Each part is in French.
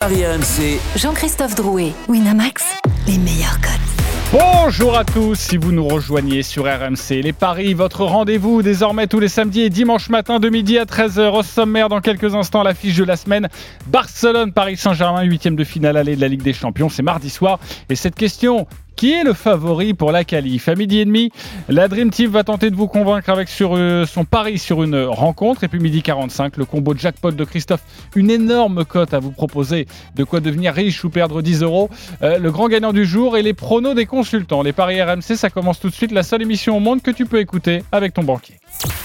Paris RMC, Jean-Christophe Drouet, Winamax, les meilleurs codes. Bonjour à tous, si vous nous rejoignez sur RMC, les paris, votre rendez-vous désormais tous les samedis et dimanches matin de midi à 13h au sommaire dans quelques instants l'affiche de la semaine. Barcelone-Paris Saint-Germain, huitième de finale allée de la Ligue des Champions, c'est mardi soir. Et cette question qui est le favori pour la qualif? À midi et demi, la Dream Team va tenter de vous convaincre avec sur, euh, son pari sur une rencontre. Et puis midi 45, le combo jackpot de Christophe, une énorme cote à vous proposer de quoi devenir riche ou perdre 10 euros. Euh, le grand gagnant du jour et les pronos des consultants. Les paris RMC, ça commence tout de suite. La seule émission au monde que tu peux écouter avec ton banquier.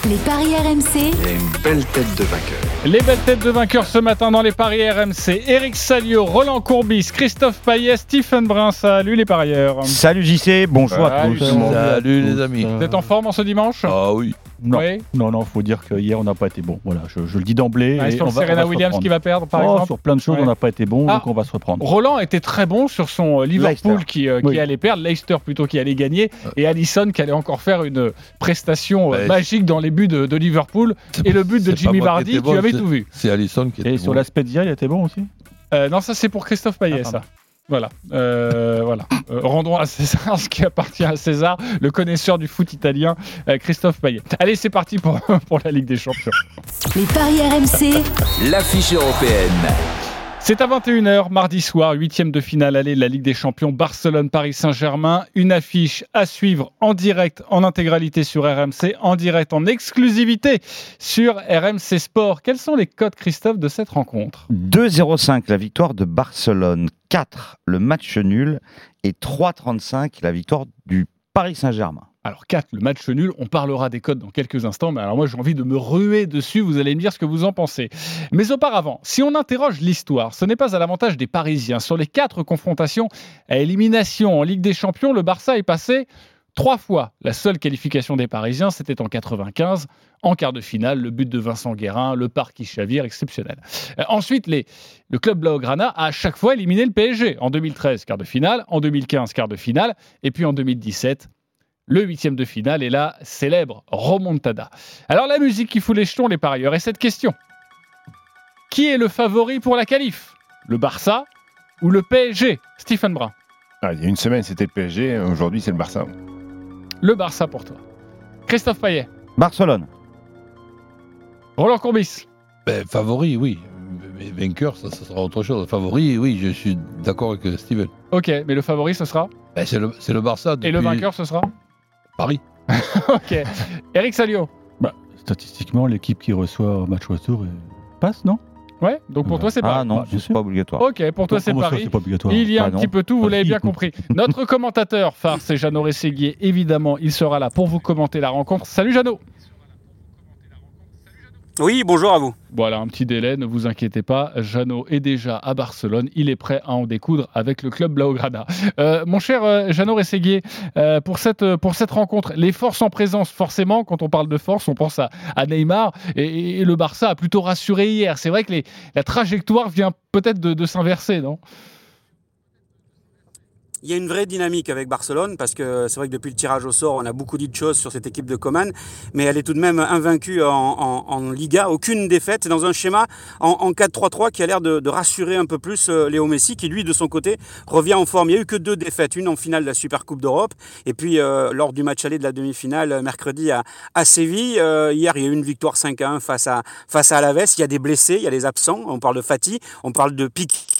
Les paris RMC, Il a une belle tête de vainqueur. Les belles têtes de vainqueurs ce matin dans les paris RMC. Eric Salio, Roland Courbis, Christophe Payet, Stephen Brun. Salut les parieurs. Salut JC, bonjour à Salut tous. tout le monde. Salut les amis. Vous êtes en forme en ce dimanche? Ah oui. Non, Oui. non, non, faut dire que hier on n'a pas été bon. Voilà, je, je le dis d'emblée. Et Sur on le va- on Serena se Williams reprendre. qui va perdre par Oh, exemple Sur plein de choses, Ouais. on n'a pas été bon, Ah. donc on va se reprendre. Roland était très bon sur son euh, Liverpool Leicester. qui, euh, qui Oui. allait perdre, Leicester plutôt qui allait gagner, et Allison qui allait encore faire une prestation euh, Ouais. magique dans les buts de, de Liverpool. Et le but de c'est pas Jimmy moi qui Vardy, étais tu bon, avais c'est- tout vu. C'est Allison qui était Et sur bon. l'aspect d'hier, il était bon aussi? Euh, non, ça c'est pour Christophe Payet, Ah, ça. Voilà. Euh, voilà. Euh, rendons à César ce qui appartient à César, le connaisseur du foot italien, euh, Christophe Payet. Allez, c'est parti pour, pour la Ligue des Champions. les paris RMC, l'affiche européenne. C'est à 21h, mardi soir, huitième de finale allée de la Ligue des Champions Barcelone-Paris Saint-Germain. Une affiche à suivre en direct, en intégralité sur RMC, en direct, en exclusivité sur RMC Sport. Quels sont les codes, Christophe, de cette rencontre? 2-0-5 la victoire de Barcelone, 4 le match nul et 3-35 la victoire du Paris Saint-Germain. Alors 4, le match nul, on parlera des codes dans quelques instants, mais alors moi j'ai envie de me ruer dessus, vous allez me dire ce que vous en pensez. Mais auparavant, si on interroge l'histoire, ce n'est pas à l'avantage des Parisiens. Sur les quatre confrontations à élimination en Ligue des Champions, le Barça est passé trois fois. La seule qualification des Parisiens, c'était en 95, en quart de finale, le but de Vincent Guérin, le parc qui chavire, exceptionnel. Euh, ensuite, le club Blaugrana a à chaque fois éliminé le PSG. En 2013, quart de finale, en 2015, quart de finale, et puis en 2017, le huitième de finale et la célèbre remontada. Alors la musique qui fout les jetons, les parieurs, et cette question. Qui est le favori pour la qualif? Le Barça ou le PSG Stephen Brun. Ah, il y a une semaine, c'était le PSG. Aujourd'hui, c'est le Barça. Le Barça pour toi. Christophe Payet. Barcelone, Roland Courbis. Ben, favori, oui. Mais vainqueur, ça, ça sera autre chose. Favori, oui, je suis d'accord avec Steven. Ok, mais le favori ce sera? Ben, c'est le, Barça. Et le vainqueur ce sera? Paris. Ok. Eric Salio. statistiquement, l'équipe qui reçoit au match retour euh, passe, non? Ouais, donc pour toi c'est Ah Paris. non, Bah, bien c'est pas obligatoire. Ok, pour toi c'est Paris. c'est pas obligatoire. Il y a Bah un non. petit peu tout, vous l'avez bien compris. Notre commentateur phare, c'est Jeannot Rességuier. Évidemment, il sera là pour vous commenter la rencontre. Salut Jeannot Oui, bonjour à vous. Voilà, un petit délai, ne vous inquiétez pas. Jeannot est déjà à Barcelone. Il est prêt à en découdre avec le club Blaugrana. Euh, mon cher euh, Jeannot Rességuier, euh, pour, cette, euh, pour cette rencontre, les forces en présence, forcément, quand on parle de force, on pense à, à Neymar. Et, le Barça a plutôt rassuré hier. C'est vrai que la trajectoire vient peut-être de, de s'inverser, non? Il y a une vraie dynamique avec Barcelone parce que c'est vrai que depuis le tirage au sort, on a beaucoup dit de choses sur cette équipe de Coman, mais elle est tout de même invaincue en, Liga, aucune défaite. Dans un schéma en, en 4-3-3 qui a l'air de, rassurer un peu plus euh, Léo Messi, qui lui, de son côté, revient en forme. Il n'y a eu que deux défaites, une en finale de la Super Coupe d'Europe, et puis euh, lors du match aller de la demi-finale euh, mercredi à, Séville. Hier, il y a eu une victoire 5-1 face à, face à Alaves. Il y a des blessés, il y a des absents. On parle de Fati, on parle de Pic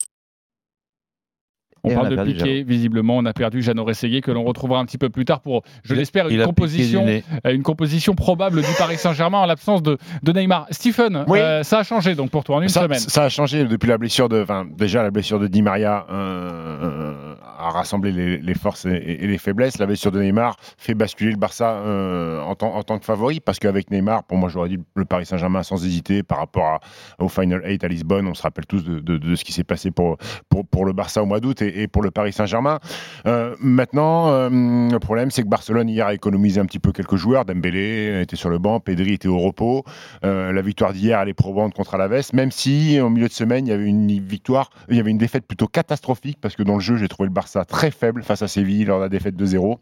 On Et parle a de perdu Piqué, visiblement, on a perdu Jeannot Rességuier, que l'on retrouvera un petit peu plus tard pour, je l'espère, une composition, euh, une composition probable du Paris Saint-Germain en l'absence de, de Neymar. Stephen, Oui. euh, ça a changé donc pour toi en une ça, semaine. ça a changé depuis la blessure de. Enfin, déjà, la blessure de Di Maria euh, euh, a rassemblé les, les forces et, et les faiblesses. La blessure de Neymar fait basculer le Barça euh, en, tant, en tant que favori parce qu'avec Neymar, pour moi, j'aurais dit le Paris Saint-Germain sans hésiter par rapport à- au Final 8 à Lisbonne. On se rappelle tous de, de- de ce qui s'est passé pour, pour, pour le Barça au mois d'août et, et pour le Paris Saint-Germain. Euh, maintenant, euh, le problème, c'est que Barcelone hier a économisé un petit peu quelques joueurs. Dembélé était sur le banc, Pedri était au repos. Euh, la victoire d'hier, elle est probante contre Alaves, même si au milieu de semaine, il y avait une victoire, il y avait une défaite plutôt catastrophique parce que dans le jeu, j'ai trouvé le Barça très faible face à Séville lors de la défaite de 0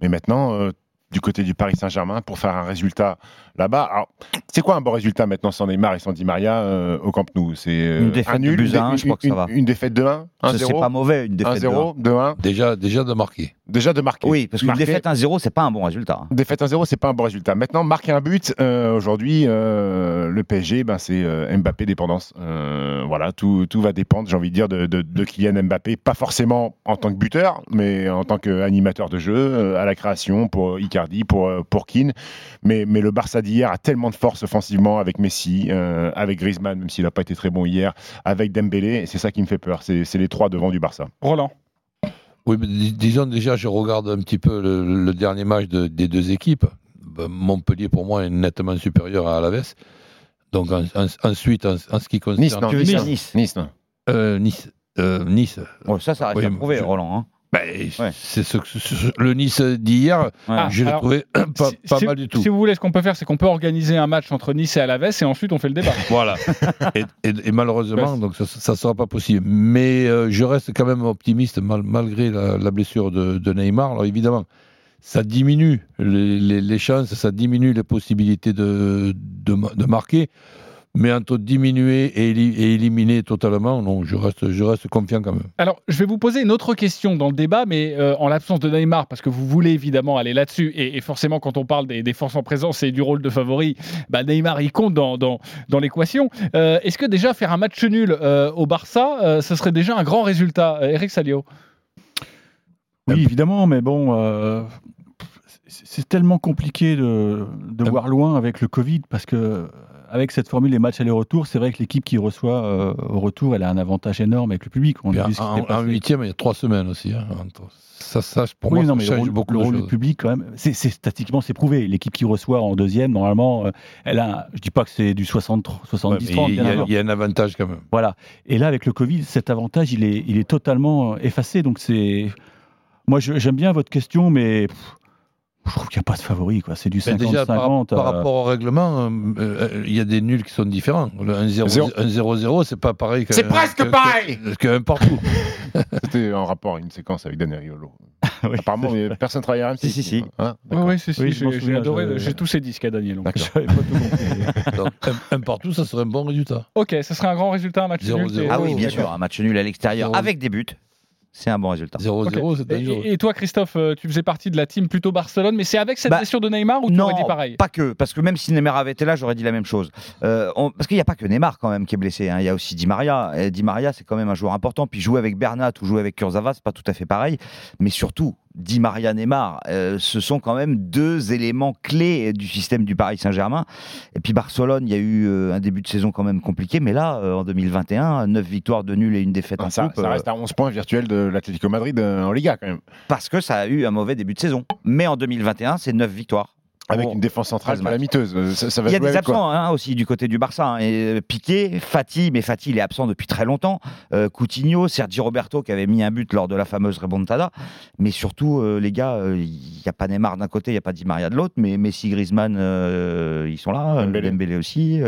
Mais maintenant, du côté du Paris Saint-Germain pour faire un résultat là-bas. Alors, c'est quoi un bon résultat maintenant sans Neymar et sans Di Maria euh, au Camp Nou? C'est euh, Une défaite un de nul, buts à une, un, je crois que ça une- va. une défaite de 1, Ça, C'est pas 1-0, mauvais, une défaite. de 1-0, 2-1. Déjà, déjà de marquer. Déjà de marquer. Oui, parce qu'une défaite 1-0, c'est pas un bon résultat. Défaite 1-0, c'est pas un bon résultat. Maintenant, marquer un but, euh, aujourd'hui, euh, le PSG, ben, c'est euh, Mbappé dépendance. Euh, voilà, tout, tout va dépendre, j'ai envie de dire, de, de, de Kylian Mbappé. Pas forcément en tant que buteur, mais en tant qu'animateur de jeu, euh, à la création pour Icardi, pour, euh, pour Keane. Mais, mais le Barça d'hier a tellement de force offensivement avec Messi, euh, avec Griezmann, même s'il n'a pas été très bon hier, avec Dembélé. Et c'est ça qui me fait peur. C'est c'est les trois devant du Barça. Roland. Oui, mais dis- disons déjà, je regarde un petit peu le, le dernier match de- des deux équipes. Ben, Montpellier, pour moi, est nettement supérieur à Alaves. Donc en- en- ensuite, en, en ce qui concerne Nice, non, Tu veux Nice, dire non. Nice Nice. Euh, Nice, euh, Nice. Bon, Ça, ça reste Oui, à prouver, je- Roland. hein. Ouais. c'est ce, que- le Nice d'hier. Ah, je l'ai trouvé pas, si, pas si- mal du tout. Si vous voulez, ce qu'on peut faire, c'est qu'on peut organiser un match entre Nice et Alaves et ensuite on fait le débat. Voilà. et, et- et malheureusement, donc ça ne sera pas possible. Mais euh, je reste quand même optimiste mal- malgré la, la blessure de, de Neymar. Alors évidemment, ça diminue les, les- les chances, ça diminue les possibilités de, de, ma- de marquer. Mais entre diminuer et, éli- et éliminer totalement, non, je reste, je reste confiant quand même. Alors, je vais vous poser une autre question dans le débat, mais euh, en l'absence de Neymar, parce que vous voulez évidemment aller là-dessus, et, et forcément, quand on parle des, des forces en présence et du rôle de favori, bah, Neymar, il compte dans, dans, dans l'équation. Euh, Est-ce que déjà faire un match nul euh, au Barça, euh, ce serait déjà un grand résultat Eric Salio? Oui, évidemment, mais bon, euh, c'est tellement compliqué de, de voir loin avec le Covid parce que avec cette formule les matchs aller-retour, c'est vrai que l'équipe qui reçoit euh, au retour, elle a un avantage énorme avec le public. On a en, vu en- huitième, il y a trois semaines aussi. hein, ça, ça, pour oui, moi, non, ça mais le change rôle, beaucoup le rôle du public, quand même, c'est c'est- statistiquement, c'est prouvé. L'équipe qui reçoit en deuxième, normalement, euh, elle a, je dis pas que c'est du 60, Ouais, 70, mais 30, il, y a, y un avantage quand même. Voilà. Et là, avec le Covid, cet avantage, il est, il est totalement effacé. Donc, c'est. Moi, je- j'aime bien votre question, mais pff, je trouve qu'il n'y a pas de favori. quoi. C'est du Ben 50-50. déjà, par, par rapport au règlement, euh, euh, il y a des nuls qui sont différents. Le 1-0, Zéro. 1-0-0, c'est pas pareil C'est presque que- pareil que- que un partout. C'était en rapport à une séquence avec Daniel Riolo. oui. Apparemment, mais personne travaille à RMC. Si, si, si. Hein, Oui, oui, c'est Oui, j'ai adoré, j'ai tous ces disques à Daniel. donc. J'avais pas tout compris. Donc, un, un partout, ça serait un bon résultat. Ok, ce serait un grand résultat, un match nul. 0-0. c'est- Ah oui, bien sûr, un match nul à l'extérieur avec des buts, c'est un bon résultat. 0-0, Ok. c'est dangereux. Et, et toi, Christophe, euh, tu faisais partie de la team plutôt Barcelone, mais c'est avec cette Bah, blessure de Neymar ou tu non, aurais dit pareil pas que, parce que même si Neymar avait été là, j'aurais dit la même chose. Euh, on- parce qu'il n'y a pas que Neymar quand même qui est blessé, hein. il y a aussi Di Maria. Et Di Maria, c'est quand même un joueur important. Puis jouer avec Bernat ou jouer avec Kurzawa, c'est pas tout à fait pareil. Mais surtout, Di Maria, Neymar, euh, ce sont quand même deux éléments clés du système du Paris Saint-Germain. Et puis Barcelone, il y a eu euh, un début de saison quand même compliqué, mais là, euh, en 2021, 9 victoires de nul et une défaite Ah, en ça, coupe. ça reste à 11 points virtuels de l'Atlético Madrid en Liga quand même. parce que ça a eu un mauvais début de saison. Mais en 2021, c'est 9 victoires. Avec une défense centrale 13 matchs. calamiteuse. Euh, Ça, ça va Il y a des absents hein, aussi du côté du Barça. hein. Et euh, Piqué, Fati, mais Fati il est absent depuis très longtemps. Euh, Coutinho, Sergi Roberto qui avait mis un but lors de la fameuse remontada. Mais surtout, euh, les gars, euh, il n'y a pas Neymar d'un côté, il n'y a pas Di Maria de l'autre. Mais Messi, Griezmann, ils sont là. Dembélé. Dembélé aussi.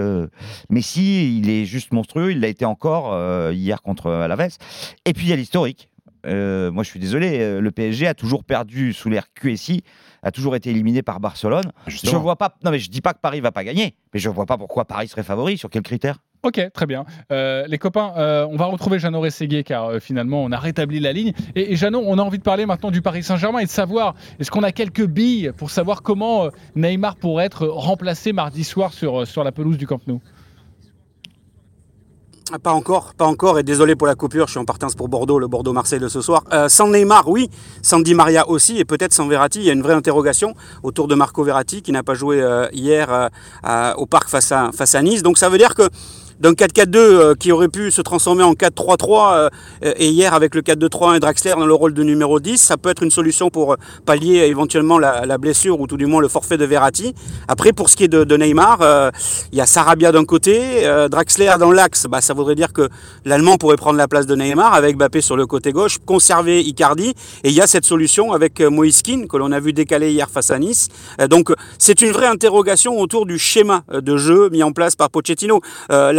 Messi, il est juste monstrueux. Il l'a été encore hier contre Alaves. Et puis il y a l'historique. Euh, moi, je suis désolé, euh, le PSG a toujours perdu sous l'ère QSI, a toujours été éliminé par Barcelone. Je Justement. vois pas. Non, mais je dis pas que Paris va pas gagner, mais je vois pas pourquoi Paris serait favori. Sur quels critères Ok, très bien. Euh, les copains, euh, on va retrouver Jeannot Rességuier car euh, finalement on a rétabli la ligne. Et, et Jeannot, on a envie de parler maintenant du Paris Saint-Germain et de savoir, est-ce qu'on a quelques billes pour savoir comment Neymar pourrait être remplacé mardi soir sur, sur la pelouse du Camp Nou? Pas encore, pas encore, et désolé pour la coupure, je suis en partance pour Bordeaux, le Bordeaux-Marseille de ce soir. Euh, sans Neymar, oui, sans Di Maria aussi, et peut-être sans Verratti, il y a une vraie interrogation autour de Marco Verratti qui n'a pas joué euh, hier euh, au parc face à, face à Nice. Donc ça veut dire que d'un 4-4-2 euh, qui aurait pu se transformer en 4-3-3 euh, et hier avec le 4-2-3 et Draxler dans le rôle de numéro 10, ça peut être une solution pour euh, pallier éventuellement la, la blessure ou tout du moins le forfait de Verratti. Après pour ce qui est de, de Neymar, il y a Sarabia d'un côté, euh, Draxler dans l'axe, bah, ça voudrait dire que l'Allemand pourrait prendre la place de Neymar avec Mbappé sur le côté gauche, conserver Icardi et il y a cette solution avec Kean que l'on a vu décaler hier face à Nice. Euh, donc c'est une vraie interrogation autour du schéma de jeu mis en place par Pochettino.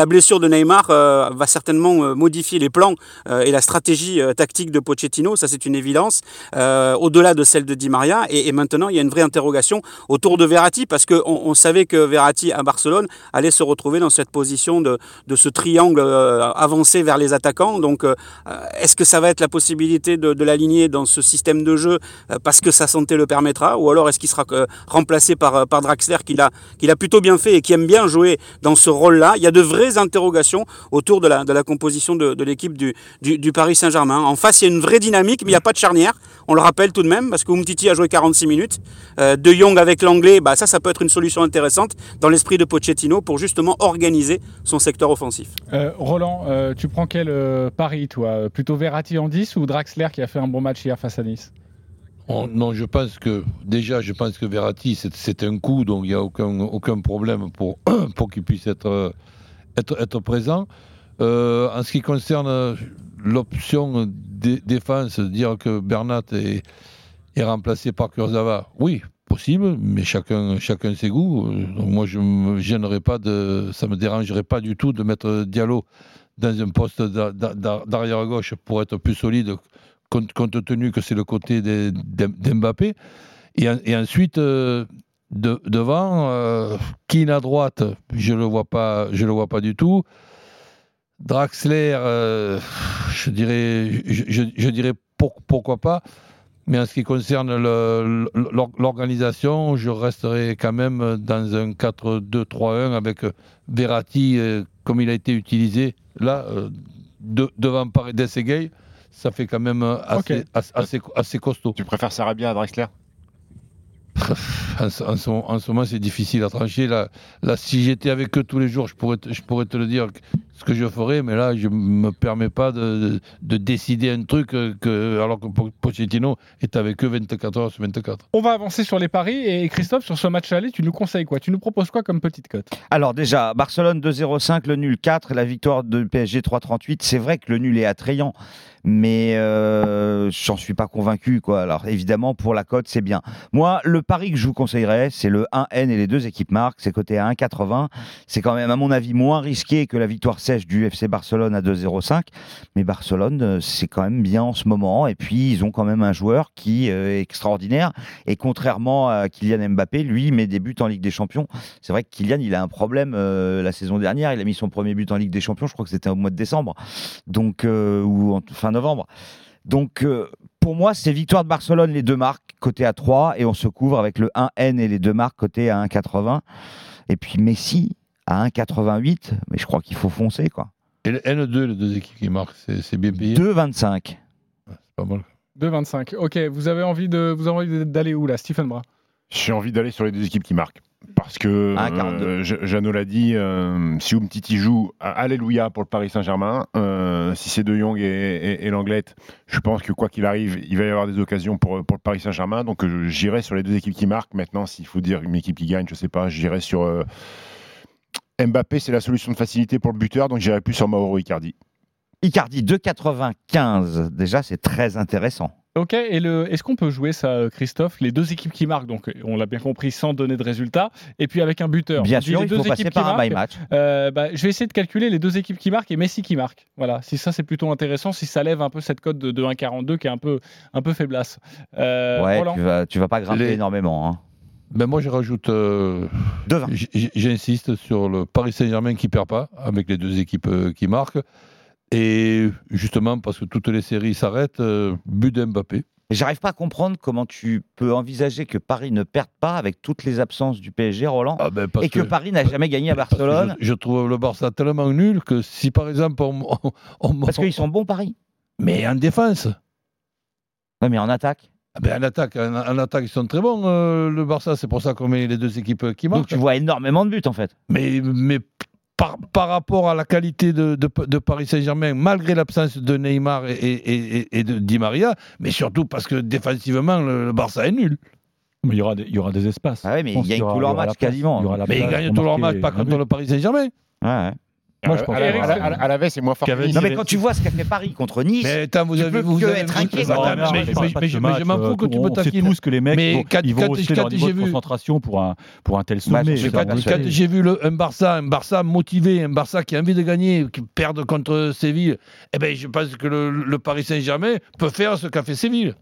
Blessure de Neymar euh, va certainement euh, modifier les plans euh, et la stratégie euh, tactique de Pochettino, ça c'est une évidence, au-delà de celle de Di Maria. Et, maintenant, il y a une vraie interrogation autour de Verratti, parce qu'on on savait que Verratti à Barcelone allait se retrouver dans cette position de, ce triangle avancé vers les attaquants. Donc, est-ce que ça va être la possibilité de, l'aligner dans ce système de jeu parce que sa santé le permettra, ou alors est-ce qu'il sera remplacé par, Draxler, qu'il a, qu'il a plutôt bien fait et qui aime bien jouer dans ce rôle-là? Il y a de vraies interrogations autour de la, de la composition de, de l'équipe du, du, du Paris Saint-Germain. En face, il y a une vraie dynamique, mais il n'y a pas de charnière. On le rappelle tout de même, parce que Umtiti a joué 46 minutes. Euh, de Jong avec l'anglais, bah, ça, ça peut être une solution intéressante dans l'esprit de Pochettino pour justement organiser son secteur offensif. Euh, Roland, euh, tu prends quel euh, pari, toi? Plutôt Verratti en 10 ou Draxler qui a fait un bon match hier face à Nice? On- non, je pense que déjà, je pense que Verratti, c'est- c'est un coup, donc il n'y a aucun, aucun problème pour, pour qu'il puisse être, euh, être, présent. Euh, en ce qui concerne l'option dé- défense, dire que Bernat est, est remplacé par Kurzawa, oui, possible, mais chacun, chacun ses goûts. Moi, je me gênerais pas de, ça me dérangerait pas du tout de mettre Diallo dans un poste d'a- d'a- d'a- d'arrière gauche pour être plus solide compte, tenu que c'est le côté d'Mbappé. Et, et ensuite, euh, de- devant, euh, Keane à droite, je le vois pas, je le vois pas du tout. Draxler, euh, je dirais, je, je- je dirais pour- pourquoi pas. Mais en ce qui concerne l'organisation, je resterai quand même dans un 4-2-3-1 avec Verratti euh, comme il a été utilisé là, euh, de- devant Paredes et Gay. Ça fait quand même assez, assez, assez, assez costaud. Tu préfères Sarabia à Drexler En, ce- en ce, en ce moment, c'est difficile à trancher. Là, là si j'étais avec eux tous les jours, je pourrais, te, je pourrais te le dire ce que je ferais, mais là, je ne me permets pas de, de, de décider un truc euh, que, alors que Po- Pochettino est avec eux 24 heures sur 24. On va avancer sur les paris. Et Christophe, sur ce match aller, tu nous conseilles quoi? Tu nous proposes quoi comme petite cote? Alors déjà, Barcelone 2-0-5, le nul 4, la victoire de PSG 3-38. C'est vrai que le nul est attrayant, mais euh, j'en suis pas convaincu. Quoi. Alors évidemment, pour la cote, c'est bien. Moi, le pari que je vous conseillerais, c'est le 1N et les deux équipes marquent. C'est coté à 1,80. C'est quand même, à mon avis, moins risqué que la victoire sèche du FC Barcelone à 2-0-5. Mais Barcelone, euh, c'est quand même bien en ce moment. Et puis, ils ont quand même un joueur qui euh, est extraordinaire. Et contrairement à Kylian Mbappé, lui, met des buts en Ligue des Champions. C'est vrai que Kylian, il a un problème euh, la saison dernière. Il a mis son premier but en Ligue des Champions, je crois que c'était au mois de décembre, donc euh, ou fin novembre. Donc euh, pour moi, c'est victoire de Barcelone, les deux marques, côté à 3, et on se couvre avec le 1N et les deux marques, côté à 1,80. Et puis Messi à 1,88, mais je crois qu'il faut foncer, quoi. Et le N2, les deux équipes qui marquent, c'est bien payé? 2,25. C'est pas mal. 2,25. Ok, vous avez envie de, vous avez envie d'aller où là, Stephen Bra J'ai envie d'aller sur les deux équipes qui marquent. Parce que, Ah, 42. euh, Je- Jeannot l'a dit, euh, si Umtiti joue, alléluia pour le Paris Saint-Germain. Euh, si c'est De Jong et, et, et Langlette, je pense que quoi qu'il arrive, il va y avoir des occasions pour, pour le Paris Saint-Germain. Donc euh, j'irai sur les deux équipes qui marquent. Maintenant, s'il faut dire une équipe qui gagne, je sais pas, j'irai sur euh, Mbappé, c'est la solution de facilité pour le buteur, donc j'irai plus sur Mauro Icardi. Icardi 2,95. Déjà, c'est très intéressant. Ok, et le, est-ce qu'on peut jouer ça, euh, Christophe Les deux équipes qui marquent, donc on l'a bien compris, sans donner de résultat, et puis avec un buteur. Bien sûr, les il deux faut équipes passer qui par un marquent, by match. Euh, bah, je vais essayer de calculer les deux équipes qui marquent et Messi qui marque. Voilà, si ça c'est plutôt intéressant, si ça lève un peu cette cote de, de 1,42 qui est un peu, un peu faiblasse. Euh, ouais, Roland tu vas, tu vas pas grimper Les- énormément. Hein. Ben moi, je rajoute. euh, 2,20. j- j- J'insiste sur le Paris Saint-Germain qui perd pas, avec les deux équipes euh, qui marquent. Et justement, parce que toutes les séries s'arrêtent, euh, but d'Mbappé. Mais J'arrive pas à comprendre comment tu peux envisager que Paris ne perde pas avec toutes les absences du PSG, Roland, Ah ben, et que, Paris n'a jamais gagné à Barcelone, Je, je trouve le Barça tellement nul que si par exemple on. on- on- parce qu'ils sont bons, Paris. Mais en défense. Ouais, mais en attaque. Ah ben, en, attaque en, en attaque, ils sont très bons, euh, le Barça. C'est pour ça qu'on met les deux équipes qui Donc marquent. tu vois énormément de buts, en fait. Mais, mais par, par rapport à la qualité de, de- de Paris Saint-Germain, malgré l'absence de Neymar et, et- et- et de Di Maria, mais surtout parce que défensivement, le, le Barça est nul. Mais il y aura des, il y aura des espaces. Ah ouais, mais Je pense il y a qu'il une aura- couleur il y aura match la place. quasiment. Mais ils gagnent tous leurs matchs, pas un but. contre le Paris Saint-Germain. Ouais, ouais. Moi, je à, pense à la- veste, c'est moins fort. que Cavani, Nice. Non, mais quand tu vois ce qu'a fait Paris contre Nice, Mais attends, vous Tu avez peux vous avez- être inquiet, mais- je m'en fous que tu sait taquines. tous que les mecs Mais vont- quand- ils vont hausser leur niveau j'ai de vu- concentration pour un, pour un tel Bah, sommet. Quand, quand j'ai vu un Barça, un Barça motivé, un Barça qui a envie de gagner, qui perd contre Séville, eh ben, je pense que le, le Paris Saint-Germain peut faire ce qu'a fait Séville.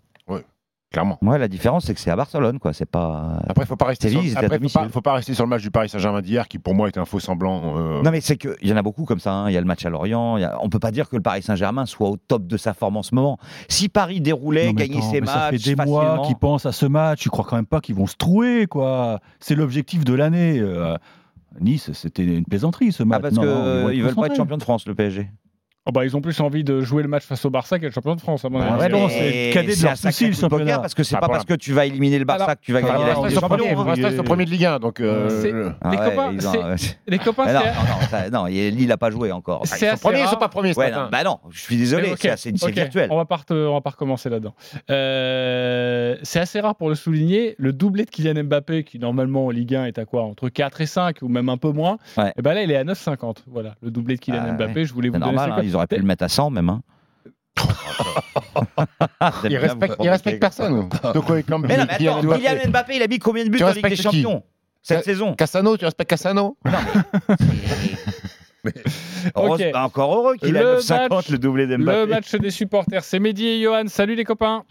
Clairement. Ouais, la différence, c'est que c'est à Barcelone, quoi. C'est pas. Après, il faut pas rester. Sur... Après, faut pas, faut pas rester sur le match du Paris Saint-Germain d'hier, qui pour moi était un faux semblant. euh, Non, mais c'est qu'il y en a beaucoup comme ça. hein. Il y a le match à Lorient. il y a- On peut pas dire que le Paris Saint-Germain soit au top de sa forme en ce moment. Si Paris déroulait, Non, gagnait attends, ses matchs ça fait des mois facilement. qu'ils pensent à ce match. Tu crois quand même pas qu'ils vont se trouer, quoi. C'est l'objectif de l'année. Euh, Nice, c'était une plaisanterie ce match. Ah, parce qu'ils être veulent pas être champion de France, le PSG. Oh bah, ils ont plus envie de jouer le match face au Barça qu'être champion de France, à mon Bah, avis. ouais, c'est le cadet de c'est leur souci, le championnat. parce que c'est Ah, pas parce que tu vas éliminer le Barça Alors, que tu vas gagner voilà, la Ligue des champion, Champions. ils sont premiers de Ligue 1, donc. euh, C'est- le- Ah Les copains, c'est- non, c'est- non, non, ça- non, il- Lille n'a pas joué encore. C'est Ils sont premiers, ils rare. sont pas premiers bah non, je suis désolé, Ok, c'est c'est virtuel. On va pas, recommencer là-dedans. Euh, c'est assez rare pour le souligner. Le doublé de Kylian Mbappé, qui normalement en Ligue 1 est à quoi Entre 4 et 5 ou même un peu moins. Et ben là, il est à 9,50. Voilà, le doublé de Kylian Ah, Mbappé. Je voulais vous C'est donner ils auraient pu le mettre à 100 même. Hein. Il bien respecte, il respecte personne. Donc, ouais, comme Mais non, mais attends. Kylian Mbappé, il a mis combien de buts en Ligue des Champions cette Ca- saison? Cassano, tu respectes Cassano? Heureuse- Ok. bah, Encore heureux qu'il a Le 9,50 match- le doublé Le d'Mbappé. match des supporters, c'est Mehdi et Johan. Salut les copains.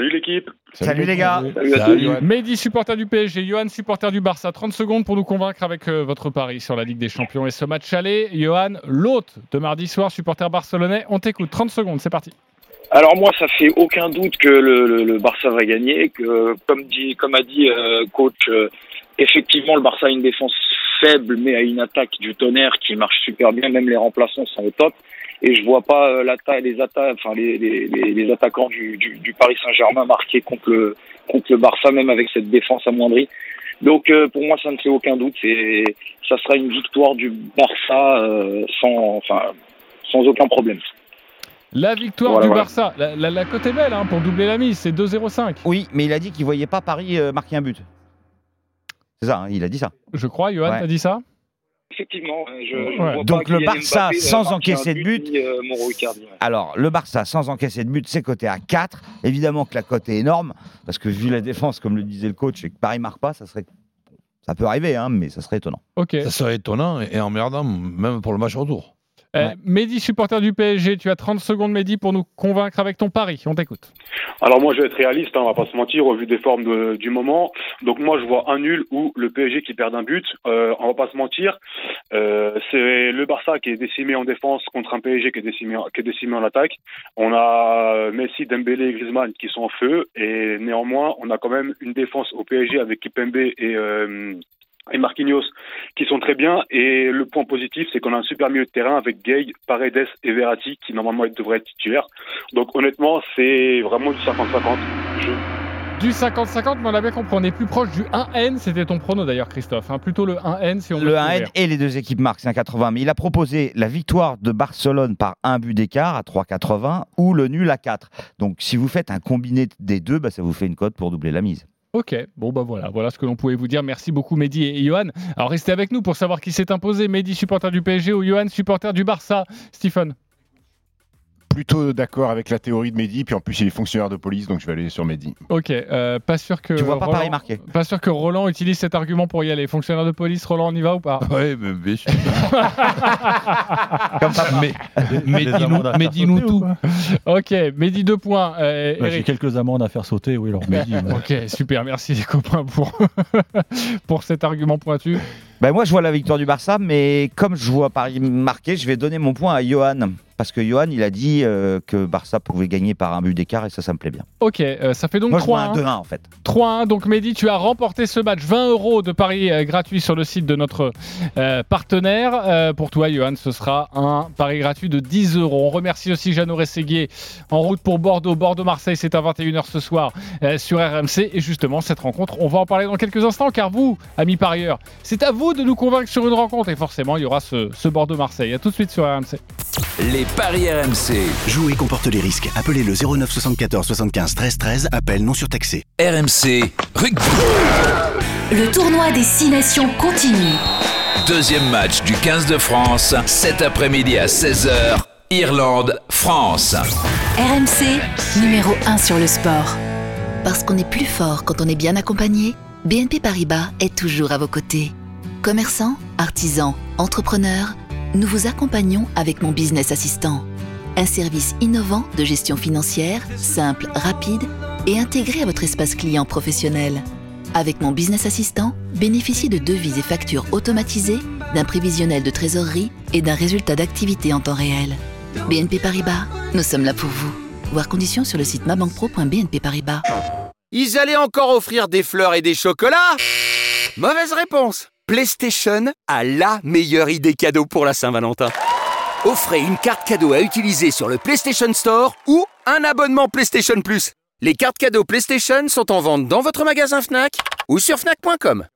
Salut l'équipe. Salut les gars. Salut à Salut. tous. Mehdi, supporter du PSG, Johan, supporter du Barça. 30 secondes pour nous convaincre avec euh, votre pari sur la Ligue des Champions et ce match aller. Johan, l'hôte de mardi soir, supporter barcelonais. On t'écoute. 30 secondes, c'est parti. Alors moi, ça fait aucun doute que le, le- le Barça va gagner, que comme dit, comme a dit euh, coach, euh, effectivement le Barça a une défense faible, mais a une attaque du tonnerre qui marche super bien. Même les remplaçants sont au top. Et je vois pas euh, les atta- enfin les, les, les, les attaquants du, du, du Paris Saint-Germain marquer contre le contre le Barça, même avec cette défense amoindrie. Donc euh, pour moi, ça ne fait aucun doute. C'est ça sera une victoire du Barça euh, sans enfin sans aucun problème. La victoire Voilà, du voilà. Barça. La, la- la cote est belle hein, pour doubler la mise. C'est 2-0-5. Oui, mais il a dit qu'il voyait pas Paris euh, marquer un but. C'est ça, hein, il a dit ça. Je crois, Johan, Ouais. t'as dit ça? Effectivement, je, je Ouais. vois Donc le Barça, Mbappé, euh, sans marquer encaisser de but. ni, euh, Mauro Icardi, ouais. Alors, le Barça, sans encaisser de but, c'est coté à 4. Évidemment que la cote est énorme, parce que vu la défense, comme le disait le coach, et que Paris marque pas, ça serait. Ça peut arriver, hein, mais ça serait étonnant. Ok. Ça serait étonnant et emmerdant, même pour le match retour. Euh, Ouais. Mehdi, supporter du PSG, tu as 30 secondes, Mehdi, pour nous convaincre avec ton pari. On t'écoute. Alors moi je vais être réaliste, hein, on va pas se mentir, au vu des formes de- du moment. Donc moi je vois un nul ou le PSG qui perd un but. Euh, on va pas se mentir, euh, c'est le Barça qui est décimé en défense contre un PSG qui est décimé, en- qui est décimé en attaque. On a Messi, Dembélé et Griezmann qui sont en feu et néanmoins on a quand même une défense au PSG avec Kipembe et euh, et Marquinhos qui sont très bien et le point positif c'est qu'on a un super milieu de terrain avec Gay, Paredes et Verratti qui normalement devraient être titulaires. Donc honnêtement, c'est vraiment du 50-50. Je- Du 50-50, mais on a bien compris. On est plus proche du 1N. C'était ton prono d'ailleurs, Christophe. hein. Plutôt le 1N si on veut Le se 1N couvrir. et les deux équipes marquent, c'est un 80. Mais il a proposé la victoire de Barcelone par un but d'écart à 3,80 ou le nul à 4. Donc si vous faites un combiné des deux, bah, ça vous fait une cote pour doubler la mise. Ok, bon bah voilà, voilà ce que l'on pouvait vous dire. Merci beaucoup Mehdi et Johan. Alors restez avec nous pour savoir qui s'est imposé. Mehdi, supporter du PSG ou Johan, supporter du Barça? Stephen? Plutôt d'accord avec la théorie de Mehdi, puis en plus il est fonctionnaire de police, donc je vais aller sur Mehdi. Ok, euh, pas sûr que Tu vois pas Roland, Paris marquer. pas sûr que Roland utilise cet argument pour y aller. Fonctionnaire de police, Roland, on y va ou pas? Oui, mais sûr. Comme papa. mais mais dis-nous mais ou tout. Ok, Mehdi deux points. Euh, Ouais, J'ai quelques amendes à faire sauter, oui, alors Mehdi. Ok, super, merci les copains pour, pour cet argument pointu. Ben moi, je vois la victoire du Barça, mais comme je vois Paris marquer, je vais donner mon point à Johan. Parce que Johan, il a dit euh, que Barça pouvait gagner par un but d'écart et ça, ça me plaît bien. Ok, euh, ça fait donc Moi, je vois un 3-1. 2-1 en fait. 3-1. Donc Mehdi, tu as remporté ce match. 20 euros de pari euh, gratuit sur le site de notre euh, partenaire. Euh, pour toi, Johan, ce sera un pari gratuit de 10 euros. On remercie aussi Jeannot Rességuier en route pour Bordeaux. Bordeaux-Marseille, c'est à 21h ce soir euh, sur RMC. Et justement, cette rencontre, on va en parler dans quelques instants car vous, amis parieurs, c'est à vous de nous convaincre sur une rencontre. Et forcément, il y aura ce, ce Bordeaux-Marseille. À tout de suite sur RMC. Les paris RMC. Jouer comporte les risques. Appelez le 09 74 75 13 13. Appel non surtaxé. RMC Rugby. Le tournoi des six nations continue. Deuxième match du 15 de France, cet après-midi à 16h, Irlande-France. RMC, numéro 1 sur le sport. Parce qu'on est plus fort quand on est bien accompagné, BNP Paribas est toujours à vos côtés. Commerçants, artisans, entrepreneurs, nous vous accompagnons avec mon business assistant. Un service innovant de gestion financière, simple, rapide et intégré à votre espace client professionnel. Avec mon business assistant, bénéficiez de devis et factures automatisées, d'un prévisionnel de trésorerie et d'un résultat d'activité en temps réel. BNP Paribas, nous sommes là pour vous. Voir conditions sur le site mabankpro.bnp Paribas. Ils allaient encore offrir des fleurs et des chocolats? Mauvaise réponse PlayStation a la meilleure idée cadeau pour la Saint-Valentin. Offrez une carte cadeau à utiliser sur le PlayStation Store ou un abonnement PlayStation Plus. Les cartes cadeaux PlayStation sont en vente dans votre magasin Fnac ou sur fnac.com.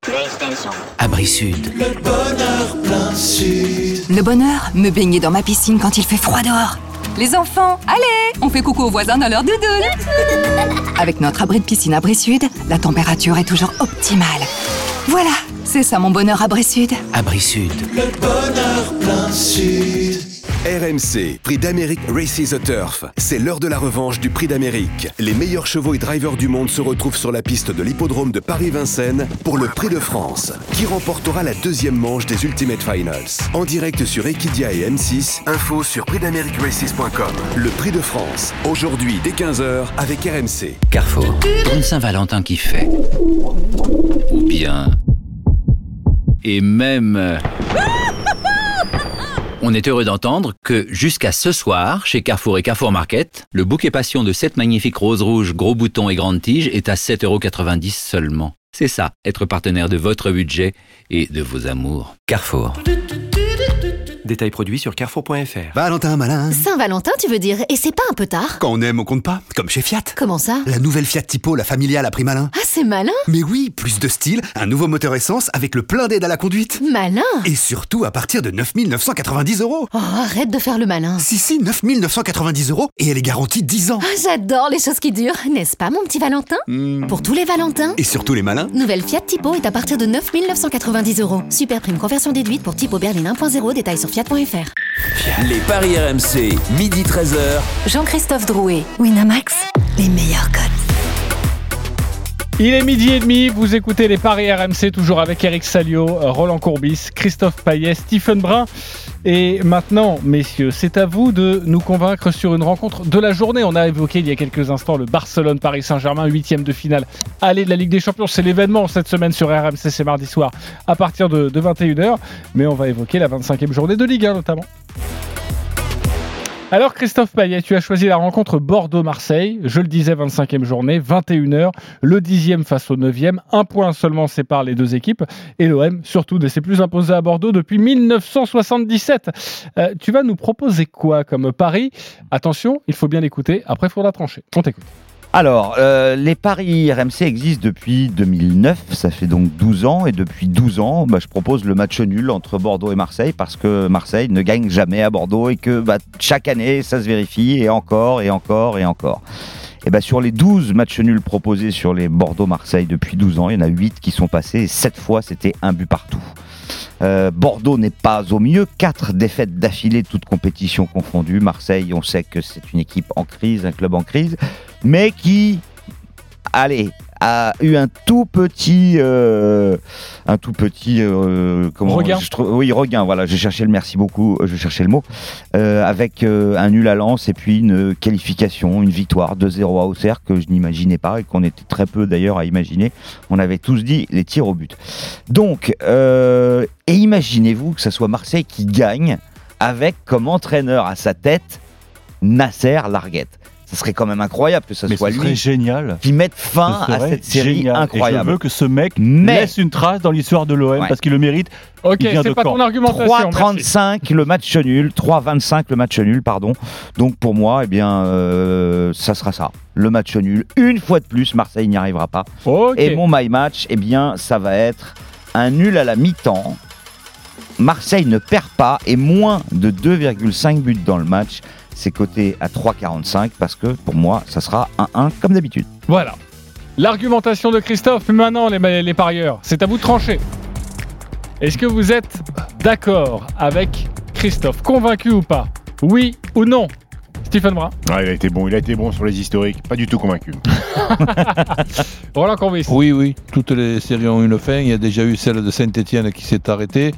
Abri Sud. Le bonheur plein sud. Le bonheur, me baigner dans ma piscine quand il fait froid dehors. Les enfants, allez, on fait coucou aux voisins dans leur doudoune. Avec notre abri de piscine Abri Sud, la température est toujours optimale. Voilà, c'est ça mon bonheur Abri Sud. Abri Sud. Le bonheur plein sud. RMC, Prix d'Amérique Races the Turf. C'est l'heure de la revanche du Prix d'Amérique. Les meilleurs chevaux et drivers du monde se retrouvent sur la piste de l'hippodrome de Paris-Vincennes pour le Prix de France, qui remportera la deuxième manche des Ultimate Finals. En direct sur Equidia et M6, info sur prixdameriqueraces.com. Le Prix de France, aujourd'hui dès 15h avec RMC. Carrefour. Une Saint-Valentin qui fait. Ou bien. Et même. On est heureux d'entendre que jusqu'à ce soir, chez Carrefour et Carrefour Market, le bouquet passion de 7 magnifiques roses rouges, gros boutons et grandes tiges est à 7,90€ seulement. C'est ça, être partenaire de votre budget et de vos amours. Carrefour. Détails produits sur carrefour.fr. Valentin malin. Saint-Valentin, tu veux dire Et c'est pas un peu tard? Quand on aime, on compte pas. Comme chez Fiat. Comment ça? La nouvelle Fiat Tipo, la familiale à prix malin. Ah, c'est malin? Mais oui, plus de style, un nouveau moteur essence avec le plein d'aide à la conduite. Malin? Et surtout à partir de 9990 euros. Oh, arrête de faire le malin. Si, si, 9990 euros et elle est garantie 10 ans. Ah, j'adore les choses qui durent, n'est-ce pas, mon petit Valentin? Hmm. Pour tous les Valentins, Et surtout les malins. nouvelle Fiat Tipo est à partir de 9 990 euros. Super prime conversion déduite pour Tipo Berlin 1.0, détails sur fiat.fr. Les paris RMC, midi 13h. Jean-Christophe Drouet, Winamax, les meilleurs codes. Il est midi et demi, vous écoutez les Paris RMC, toujours avec Eric Salio, Roland Courbis, Christophe Payet, Stephen Brun. Et maintenant, messieurs, c'est à vous de nous convaincre sur une rencontre de la journée. On a évoqué il y a quelques instants le Barcelone-Paris Saint-Germain, huitième de finale. Allez de la Ligue des Champions, c'est l'événement cette semaine sur RMC, c'est mardi soir à partir de, de 21h. Mais on va évoquer la 25e journée de Ligue 1 notamment. Alors Christophe Payet, tu as choisi la rencontre Bordeaux-Marseille. Je le disais, 25e journée, 21h, le 10e face au 9e. Un point seulement sépare les deux équipes. Et l'OM, surtout, ne s'est plus imposé à Bordeaux depuis 1977. Euh, tu vas nous proposer quoi comme pari? Attention, il faut bien l'écouter. Après, il faudra trancher. On t'écoute. Alors, euh, les paris RMC existent depuis 2009, ça fait donc 12 ans, et depuis 12 ans, bah, je propose le match nul entre Bordeaux et Marseille, parce que Marseille ne gagne jamais à Bordeaux, et que bah, chaque année, ça se vérifie, et encore, et encore, et encore. Et bah, sur les 12 matchs nuls proposés sur les Bordeaux-Marseille depuis 12 ans, il y en a 8 qui sont passés, et 7 fois, c'était un but partout. Euh, Bordeaux n'est pas au mieux, quatre défaites d'affilée, toutes compétitions confondues. Marseille, on sait que c'est une équipe en crise, un club en crise, mais qui, allez, a eu un tout petit, euh, un tout petit, euh, comment Regain. je trouve- Oui, regain. Voilà, j'ai cherché le merci beaucoup, euh, je cherchais le mot, euh, avec un nul à Lens et puis une qualification, une victoire 2-0 à Auxerre que je n'imaginais pas et qu'on était très peu d'ailleurs à imaginer. On avait tous dit les tirs au but. Donc, et imaginez-vous que ce soit Marseille qui gagne avec comme entraîneur à sa tête Nasser Larguette. Ce serait quand même incroyable que ce Mais soit ce serait lui génial. qui mette fin Ce à cette série génial. incroyable. Et je veux que ce mec Mais- laisse une trace dans l'histoire de l'OM Ouais. parce qu'il le mérite. Ok, c'est pas ton argumentation. merci. 3,35 le match nul, 3,25 le match nul, pardon. Donc pour moi, eh bien, euh, ça sera ça, le match nul. Une fois de plus, Marseille n'y arrivera pas. Ok. Et mon my match, eh bien, ça va être un nul à la mi-temps. Marseille ne perd pas et moins de 2,5 buts dans le match. C'est coté à 3,45 parce que pour moi, ça sera 1-1 comme d'habitude. Voilà. L'argumentation de Christophe. Maintenant, les, les parieurs, c'est à vous de trancher. Est-ce que vous êtes d'accord avec Christophe Convaincu ou pas? Oui ou non? Stephen Brun Ah, il a été bon, il a été bon sur les historiques, pas du tout convaincu. Roland Courbis Oui, oui, toutes les séries ont une fin. Il y a déjà eu celle de Saint-Etienne qui s'est arrêtée.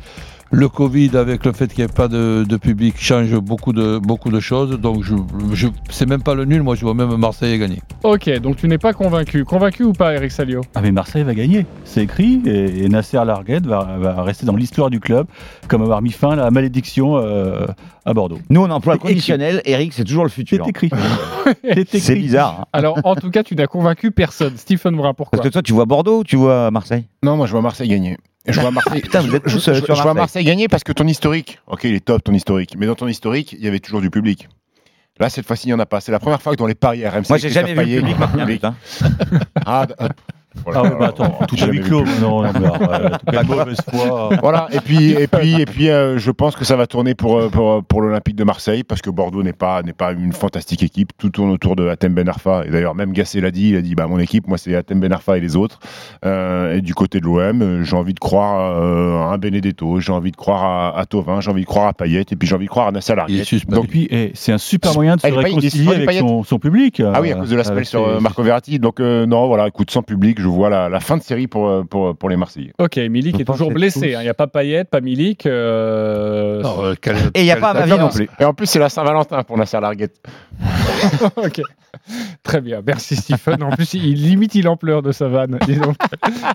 Le Covid, avec le fait qu'il n'y ait pas de, de public, change beaucoup de, beaucoup de choses. Donc, je, je, c'est même pas le nul. Moi, je vois même Marseille gagner. Ok, donc tu n'es pas convaincu. Convaincu ou pas, Eric Salio? Ah mais Marseille va gagner, c'est écrit, et, et Nasser Larguet va, va rester dans l'histoire du club comme avoir mis fin à la malédiction euh, à Bordeaux. Nous, on emploie le conditionnel. Eric, c'est toujours le futur. C'est écrit. C'est bizarre. hein. Alors, en tout cas, tu n'as convaincu personne. Stephen Brun, pourquoi? Parce que toi, tu vois Bordeaux ou tu vois Marseille? Non, moi je vois Marseille gagner. Je vois Marseille. Putain, vous êtes je, tous, je- sur je vois Marseille. Marseille gagner parce que ton historique, ok, il est top ton historique, mais dans ton historique, il y avait toujours du public. Là, cette fois-ci, il n'y en a pas. C'est la première fois que dans les paris RMC. Moi, j'ai jamais vu le public hein. Ah, d- ah, Ah ouais, bah attends, tout à huis clos, non, non, mauvaise foi. Voilà, et puis, et puis, et puis euh, je pense que ça va tourner pour, euh, pour, pour l'Olympique de Marseille, parce que Bordeaux n'est pas, n'est pas une fantastique équipe. Tout tourne autour de Atem Ben Arfa. Et d'ailleurs, même Gasset l'a dit, il a dit bah, mon équipe, moi, c'est Atem Ben Arfa et les autres. Euh, et du côté de l'OM, euh, j'ai envie de croire euh, à un Benedetto, j'ai envie de croire à, à Tovin, j'ai envie de croire à Payet, et puis j'ai envie de croire à Nasser Larguet. Et puis, eh, c'est un super moyen de se réconcilier avec son, son public. Ah oui, à euh, cause de la semelle avec sur ses- euh, Marco Verratti. Donc, euh, non, voilà, écoute, sans public, je vois la, la fin de série pour, euh, pour, pour les Marseillais. Ok, Milik Je est toujours blessé. hein. Il n'y a pas Payet, pas Milik. euh, Et il n'y a pas non plus. Et en plus, c'est la Saint-Valentin pour Nasser Larguet. ok. Très bien, merci Stephen. En plus, il limite, il en pleure de sa vanne. Donc.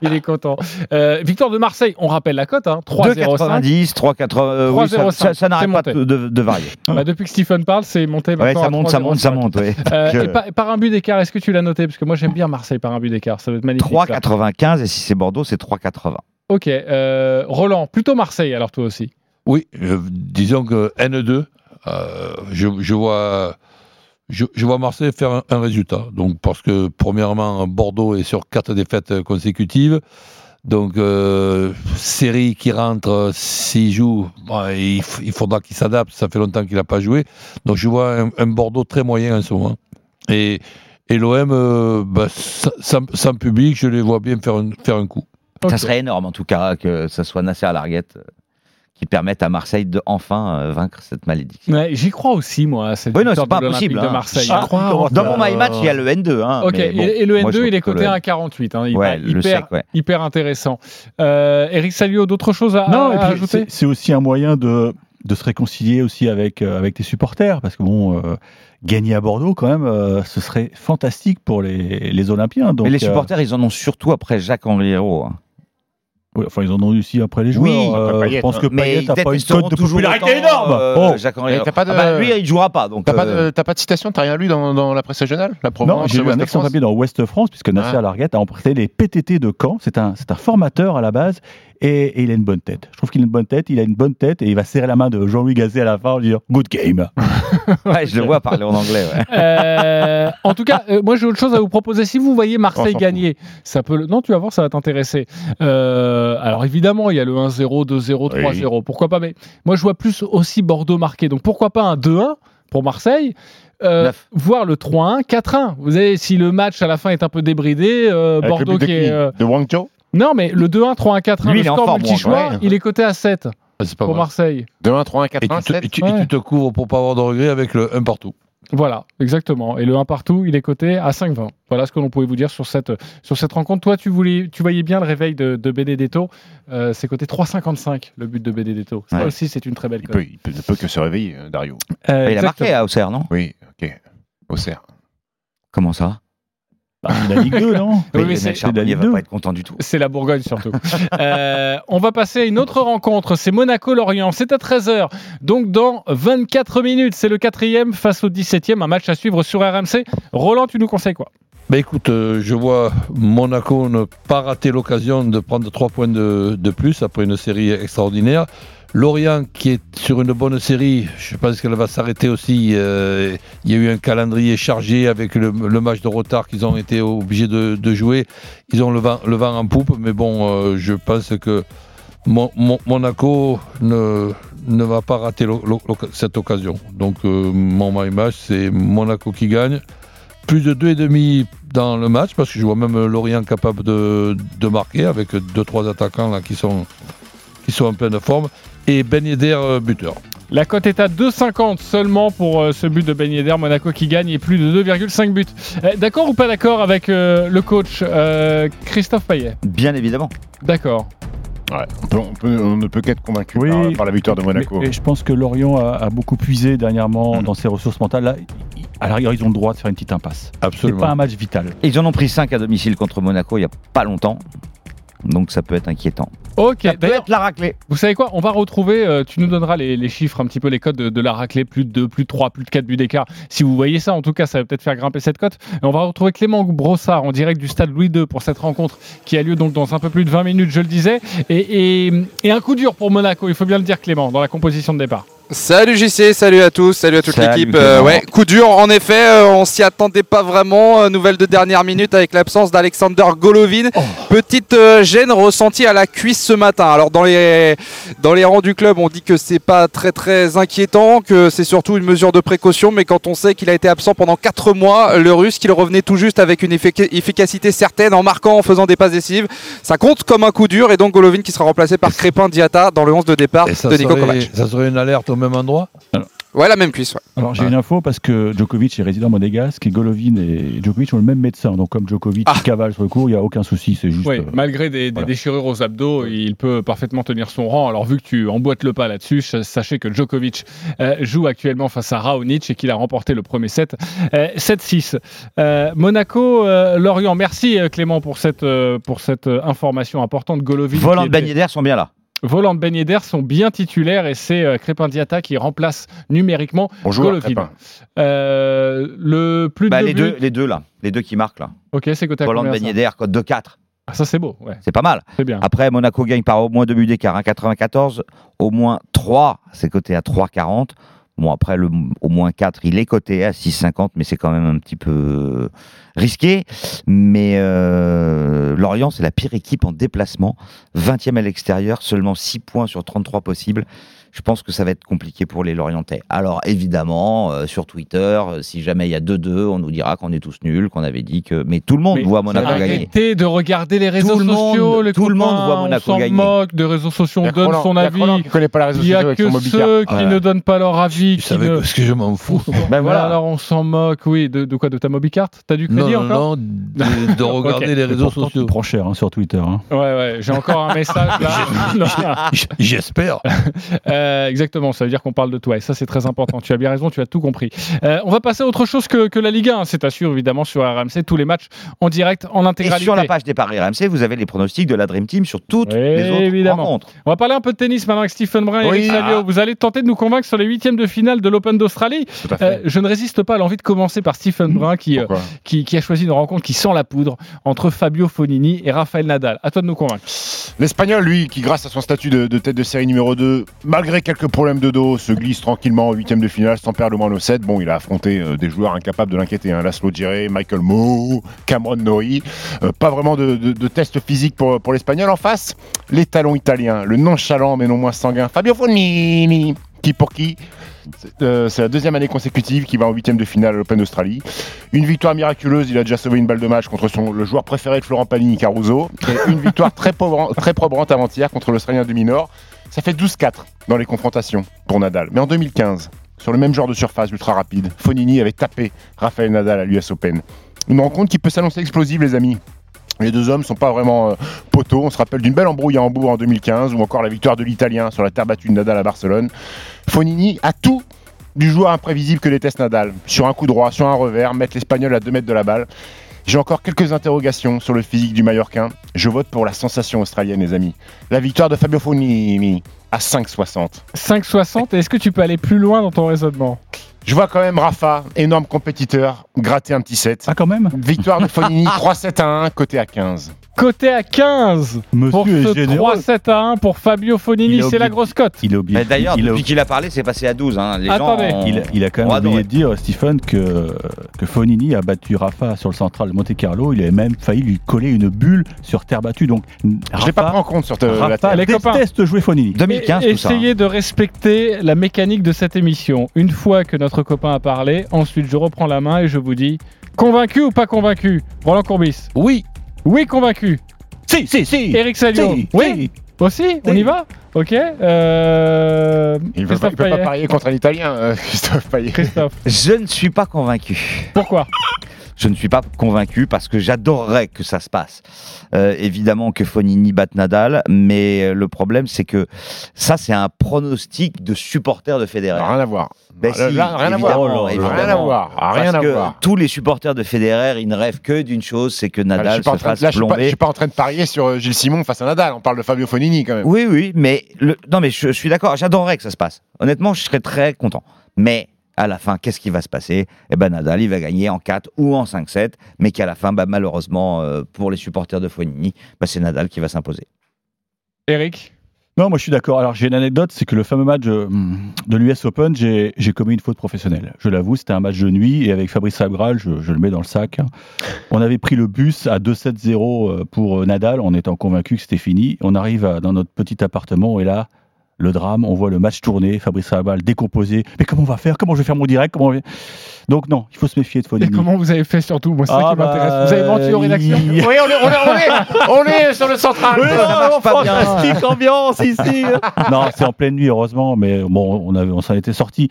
il est content. Euh, victoire de Marseille, on rappelle la cote, hein, 3-0-5. 2,90, 3,80. euh, oui, ça- 3,05, ça, ça n'arrête pas de, de- de varier. Bah, depuis que Stephen parle, c'est monté Ouais, maintenant ça à monte, ça monte, ça 3,05. monte. ouais. Euh, et par, par un but d'écart, est-ce que tu l'as noté? Parce que moi j'aime bien Marseille par un but d'écart, ça va être magnifique. ça. 3,95 et si c'est Bordeaux, c'est 3,80. Ok, euh, Roland, plutôt Marseille alors toi aussi. Oui, euh, disons que N2, euh, je, je vois. Je, je vois Marseille faire un, un résultat. Donc, parce que, premièrement, Bordeaux est sur quatre défaites consécutives. Donc, euh, série qui rentre, s'il joue, bon, il, faudra qu'il s'adapte. Ça fait longtemps qu'il n'a pas joué. Donc, je vois un, un Bordeaux très moyen en ce moment. Et, et l'OM, euh, bah, sans, public, je les vois bien faire un, faire un coup. Ça serait énorme en tout cas que ce soit Nasser Larguette euh, qui permette à Marseille de enfin euh, vaincre cette malédiction. Ouais, J'y crois aussi moi, à cette Oui, non, c'est pas de impossible. de hein. Marseille. Ah, J'y crois. Dans mon My Match, il y a le N2. Hein, Ok, mais bon, et, et le moi, je N2, vois il est coté à N2. 48. Hein, il Ouais, hyper, sec, ouais. hyper intéressant. Euh, Eric Salio, d'autres choses à, Non, à et puis ajouter c'est- aussi un moyen de, de se réconcilier aussi avec, euh, avec tes supporters, parce que bon, euh, gagner à Bordeaux, quand même, euh, ce serait fantastique pour les, les Olympiens. Donc, Mais les euh, supporters, ils en ont surtout après Jacques-Henri Hérault. hein. Oui, enfin, ils en ont eu aussi après les joueurs. Oui, Euh, je pense hein. que Payet ils n'a pas une cote de popularité autant, énorme. euh, Oh. T'as pas de- Ah bah, lui, il jouera pas. Donc, T'as pas, euh, de, pas de citation, t'as rien lu dans, dans la presse régionale La Non, j'ai lu un excellent papier dans Ouest France, puisque Nasser Ah. Larguette a emprunté les PTT de Caen. C'est un, c'est un formateur à la base et, et il a une bonne tête. Je trouve qu'il a une bonne tête, il a une bonne tête et il va serrer la main de Jean-Louis Gazet à la fin en disant Good game. ouais, je le vois parler en anglais. ouais. Euh, en tout cas, euh, moi j'ai autre chose à vous proposer. Si vous voyez Marseille gagner, ça peut. le- Non, tu vas voir, ça va t'intéresser. Euh, alors évidemment, il y a le 1-0, 2-0, 3-0. Pourquoi pas Mais moi, je vois plus aussi Bordeaux marqué. Donc pourquoi pas un 2-1 pour Marseille? Euh, voire le 3-1, 4-1. Vous savez, si le match à la fin est un peu débridé, euh, Bordeaux qui est. euh, De Wang Cho Non, mais le 2-1, 3-1, 4-1, Lui, le il est en score multi-choix, ouais. il est coté à 7 Ah, pour. Marseille. 2-1, 3-1, 4-1, Et tu, te, 7 et tu- et tu te couvres pour pas avoir de regrets avec le 1 partout. Voilà, exactement. Et le 1 partout, il est coté à 5,20. Voilà ce que l'on pouvait vous dire sur cette, sur cette rencontre. Toi, tu, voulais, tu voyais bien le réveil de, de Benedetto. Euh, c'est coté 3,55 le but de Benedetto. Ça Ouais. aussi, c'est une très belle il cote. peut, il peut- ne peut que se réveiller, euh, Dario. Euh, il a marqué à Auxerre, non? Oui, ok. Auxerre. Comment ça? Bah, la Ligue 2, non Oui, Mais c'est- mec Charbonnier la va Ligue pas 2. être content du tout. C'est la Bourgogne surtout. Euh, on va passer à une autre rencontre. C'est Monaco-Lorient. C'est à 13h. Donc dans 24 minutes, c'est le quatrième face au 17e. Un match à suivre sur RMC. Roland, tu nous conseilles quoi? Ben écoute, euh, je vois Monaco ne pas rater l'occasion de prendre trois points de, de plus après une série extraordinaire. Lorient qui est sur une bonne série, je pense qu'elle va s'arrêter aussi. euh, il y a eu un calendrier chargé avec le, match de retard qu'ils ont été obligés de, jouer. Ils ont le vent, en poupe, mais bon, euh, je pense que Mon- Mon- Monaco ne, va pas rater cette occasion. Donc euh, mon match, c'est Monaco qui gagne. Plus de 2,5 dans le match, parce que je vois même Lorient capable de, marquer avec deux trois attaquants qui sont en pleine forme, et Ben Yedder euh, buteur. La cote est à 2,50 seulement pour euh, ce but de Ben Yedder. Monaco qui gagne et plus de 2,5 buts. Euh, d'accord ou pas d'accord avec euh, le coach euh, Christophe Payet? Bien évidemment. D'accord. Ouais, on, peut- on peut- on ne peut qu'être convaincu Oui. par, par la victoire de Monaco. Mais- et je pense que Lorient a, a beaucoup puisé dernièrement dans ses ressources mentales. Là, à la rigueur, ils ont le droit de faire une petite impasse. C'est Absolument. pas un match vital. Et Ils en ont pris 5 à domicile contre Monaco il y a pas longtemps. Donc ça peut être inquiétant. Ok, Ça peut d'ailleurs, être la raclée. vous savez quoi On va retrouver, euh, tu nous donneras les, les chiffres, un petit peu les codes de, de la raclée, plus de 2, plus de 3, plus de 4 buts d'écart. Si vous voyez ça, en tout cas, ça va peut-être faire grimper cette cote. Et on va retrouver Clément Brossard en direct du stade Louis II pour cette rencontre qui a lieu donc dans un peu plus de 20 minutes, je le disais. Et, et- et un coup dur pour Monaco, il faut bien le dire Clément, dans la composition de départ. Salut JC, salut à tous, salut à toute l'équipe. Euh, ouais, coup dur en effet, euh, on s'y attendait pas vraiment. Euh, nouvelle de dernière minute avec l'absence d'Alexander Golovin. Petite euh, gêne ressentie à la cuisse ce matin. Alors dans les dans les rangs du club, on dit que c'est pas très très inquiétant, que c'est surtout une mesure de précaution, mais quand on sait qu'il a été absent pendant 4 mois, le russe, qu'il revenait tout juste avec une effic- efficacité certaine en marquant, en faisant des passes décisives, ça compte comme un coup dur et donc Golovin qui sera remplacé par Crépin Diata dans le 11 de départ de Nico serait, Kovac. ça serait une alerte au même endroit Ouais, la même cuisse. Ouais. Alors j'ai une info parce que Djokovic est résident monégasque et Golovin et Djokovic ont le même médecin. Donc comme Djokovic Ah. cavale sur le cours, il n'y a aucun souci. C'est juste. Oui, euh, malgré des, des déchirures aux abdos, il peut parfaitement tenir son rang. Alors, vu que tu emboîtes le pas là-dessus, ch- sachez que Djokovic euh, joue actuellement face à Raonic et qu'il a remporté le premier set euh, 7-6. Euh, Monaco, euh, Lorient, merci Clément pour cette, euh, pour cette information importante. Golovin. Volant de était- Yedder sont bien là. Volant de Ben Yedder sont bien titulaires et c'est euh, Crépin Diata qui remplace numériquement Bonjour. Euh, le plus de Bah, les, buts- deux, les deux là. Les deux qui marquent là. Ok, c'est côté combien, Ben Yedder, code de 4. Ah, ça c'est beau, ouais. C'est pas mal. C'est bien. Après, Monaco gagne par au moins deux buts d'écart. hein, 94, au moins 3, c'est coté à 3,40. Bon, après, au moins 4, il est coté à 6,50, mais c'est quand même un petit peu risqué. Mais euh, Lorient, c'est la pire équipe en déplacement. 20e à l'extérieur, seulement 6 points sur 33 possibles. Je pense que ça va être compliqué pour les Lorientais. Alors, évidemment, euh, sur Twitter, euh, si jamais il y a 2-2, on nous dira qu'on est tous nuls, qu'on avait dit que. Mais tout le monde Mais voit Monaco gagner. Arrêtez de regarder les réseaux Tout le monde- sociaux, les tout le monde voit Monaco on s'en gagner. moque des réseaux sociaux, on donne Roland- son Roland avis. qui connaît pas les réseaux Il y a sociaux que ceux qui Voilà. ne donnent pas leur avis. Tu Qui savais ne... que- ce que je m'en fous. Ben voilà. Alors on s'en moque, oui. De, de quoi De ta Mobicart T'as du crédit non, encore? non, de, de regarder les réseaux pourtant, tu sociaux. prends cher hein, sur Twitter. hein. Ouais, ouais, j'ai encore un message là. J'espère. Euh, exactement, ça veut dire qu'on parle de toi et ça c'est très important. Tu as bien raison, tu as tout compris. Euh, on va passer à autre chose que, que la Ligue 1, hein. c'est sûr évidemment sur RMC, tous les matchs en direct, en Et intégralité. sur la page des paris RMC, vous avez les pronostics de la Dream Team sur toutes Oui, les autres évidemment. rencontres. On va parler un peu de tennis maintenant avec Stephen Brun et Oui. Eric Salio. Ah. Vous allez tenter de nous convaincre sur les huitièmes de finale de l'Open d'Australie. À. Euh, je ne résiste pas à l'envie de commencer par Stephen Brun qui, euh, Pourquoi qui, qui a choisi une rencontre qui sent la poudre entre Fabio Fonini et Rafael Nadal. À toi de nous convaincre. L'espagnol, lui, qui grâce à son statut de, de tête de série numéro 2, malgré quelques problèmes de dos, se glisse tranquillement en huitième de finale sans perdre le moins au 7. Bon, il a affronté euh, des joueurs incapables de l'inquiéter. Hein. Laszlo Djere, Michael Moe, Cameron Norrie. Euh, pas vraiment de, test physique pour, l'espagnol. En face, les talons italiens, le nonchalant mais non moins sanguin Fabio Fonini. Qui pour qui c'est euh, la deuxième année consécutive qu'il va en huitième de finale à l'Open d'Australie. Une victoire miraculeuse, il a déjà sauvé une balle de match contre son, le joueur préféré de Florent Pagny, Caruso. Une victoire très, probrante avant-hier contre l'Australien de Minor. Ça fait 12-4 dans les confrontations pour Nadal. Mais en 2015, sur le même genre de surface ultra rapide, Fonini avait tapé Rafael Nadal à l'US Open. Une rencontre qui peut s'annoncer explosive, les amis. Les deux hommes sont pas vraiment euh, poteaux. On se rappelle d'une belle embrouille à Hambourg en 2015 ou encore la victoire de l'Italien sur la terre battue de Nadal à Barcelone. Fonini a tout du joueur imprévisible que déteste Nadal. Sur un coup droit, sur un revers, mettre l'Espagnol à 2 mètres de la balle. J'ai encore quelques interrogations sur le physique du Mallorquin. Je vote pour la sensation australienne, les amis. La victoire de Fabio Fonini à 5,60. 5,60. Est-ce que tu peux aller plus loin dans ton raisonnement? Je vois quand même Rafa, énorme compétiteur, gratter un petit set. Ah, quand même? Victoire de Fonini 3-7 à 1, côté à 15. Côté à 15 pour Monsieur ce est généreux. 3-7 à 1 pour Fabio Fonini, Il a c'est la oublié- grosse cote. Il a oublié. Mais D'ailleurs, il a- depuis qu'il a parlé, c'est passé à 12. hein. Les Attendez. gens ont- Il a, il a quand ont même oublié de dire, Stephen, que, que Fonini a battu Rafa sur le central de Monte Carlo. Il avait même failli lui coller une bulle sur terre battue. Donc, Je l'ai pas pris en compte sur te- la Rafa terre. Les copains. déteste jouer Fonini. 2015, Et- tout ça. hein. Essayez de respecter la mécanique de cette émission. Une fois que notre copain a parlé, ensuite je reprends la main et je vous dis convaincu ou pas convaincu Roland Courbis Oui. Oui, convaincu. Si, si, si. Eric Salio Si, Oui. Aussi On y va Ok. Euh... Il ne peut, pas- Christophe il peut pas Payet. parier contre un Italien, euh, Christophe Payet. Christophe. Je ne suis pas convaincu. Pourquoi? Je ne suis pas convaincu parce que j'adorerais que ça se passe. Euh, évidemment que Fonini batte Nadal, mais euh, le problème c'est que ça c'est un pronostic de supporters de Federer. Rien à voir. Ben Là, si, là, rien à voir. Rien à voir. Rien Parce à que voir. Tous les supporters de Federer, ils ne rêvent que d'une chose, c'est que Ah, je Nadal suis pas en se fasse là, je suis pas- je plomber. suis pas en train de parier sur euh, Gilles Simon face à Nadal. On parle de Fabio Fonini quand même. Oui, oui, mais le... non, mais je, je suis d'accord. J'adorerais que ça se passe. Honnêtement, je serais très content. Mais à la fin, qu'est-ce qui va se passer? Eh ben, Nadal, il va gagner en 4 ou en 5-7, mais qu'à la fin, bah, malheureusement, euh, pour les supporters de Fonini, bah, c'est Nadal qui va s'imposer. Eric? Non, moi je suis d'accord. Alors j'ai une anecdote, c'est que le fameux match euh, de l'US Open, j'ai j'ai commis une faute professionnelle. Je l'avoue, c'était un match de nuit et avec Fabrice Sabral, je, je le mets dans le sac. On avait pris le bus à 2-7-0 pour euh, Nadal en étant convaincu que c'était fini. On arrive à- dans notre petit appartement et là, le drame, on voit le match tourner, Fabrice Sabral décomposé. Mais comment on va faire? Comment je vais faire mon direct? Comment on va- Donc non, il faut se méfier de Et Fonini. comment vous avez fait surtout? Moi, c'est ça Ah, qui m'intéresse. bah, Vous avez menti aux rédactions Oui, on est, on est, on est, on est sur le central. Oui, Ça non, fantastique ambiance ici. non, c'est en pleine nuit, heureusement, mais bon, on, avait, on s'en était sorti.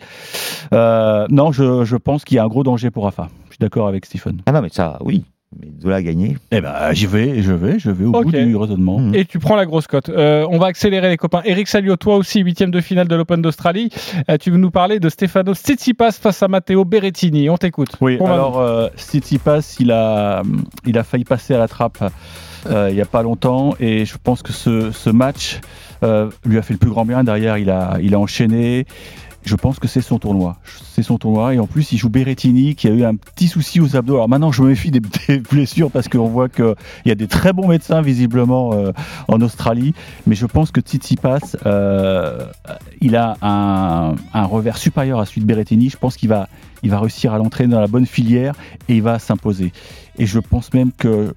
Euh, non, je, je pense qu'il y a un gros danger pour Rafa. Je suis d'accord avec Stephen. Ah non, mais ça, oui. Mais de à gagner. Eh ben, j'y vais, je vais, je vais au bout du raisonnement. Et tu prends la grosse cote. Euh, on va accélérer les copains. Eric Salio, toi aussi, huitième de finale de l'Open d'Australie. Euh, tu veux nous parler de Stefano Tsitsipas face à Matteo Berrettini. On t'écoute. Oui, alors euh, Tsitsipas, il a, il a failli passer à la trappe euh, il n'y a pas longtemps et je pense que ce, ce match euh, lui a fait le plus grand bien. Derrière, il a, il a enchaîné. Je pense que c'est son tournoi. C'est son tournoi. Et en plus, il joue Berrettini qui a eu un petit souci aux abdos. Alors maintenant, je me méfie des, blessures parce qu'on voit qu'il y a des très bons médecins visiblement euh, en Australie. Mais je pense que Tsitsipas, euh, il a un, un revers supérieur à celui de Berrettini. Je pense qu'il va, il va réussir à l'entraîner dans la bonne filière et il va s'imposer. Et je pense même que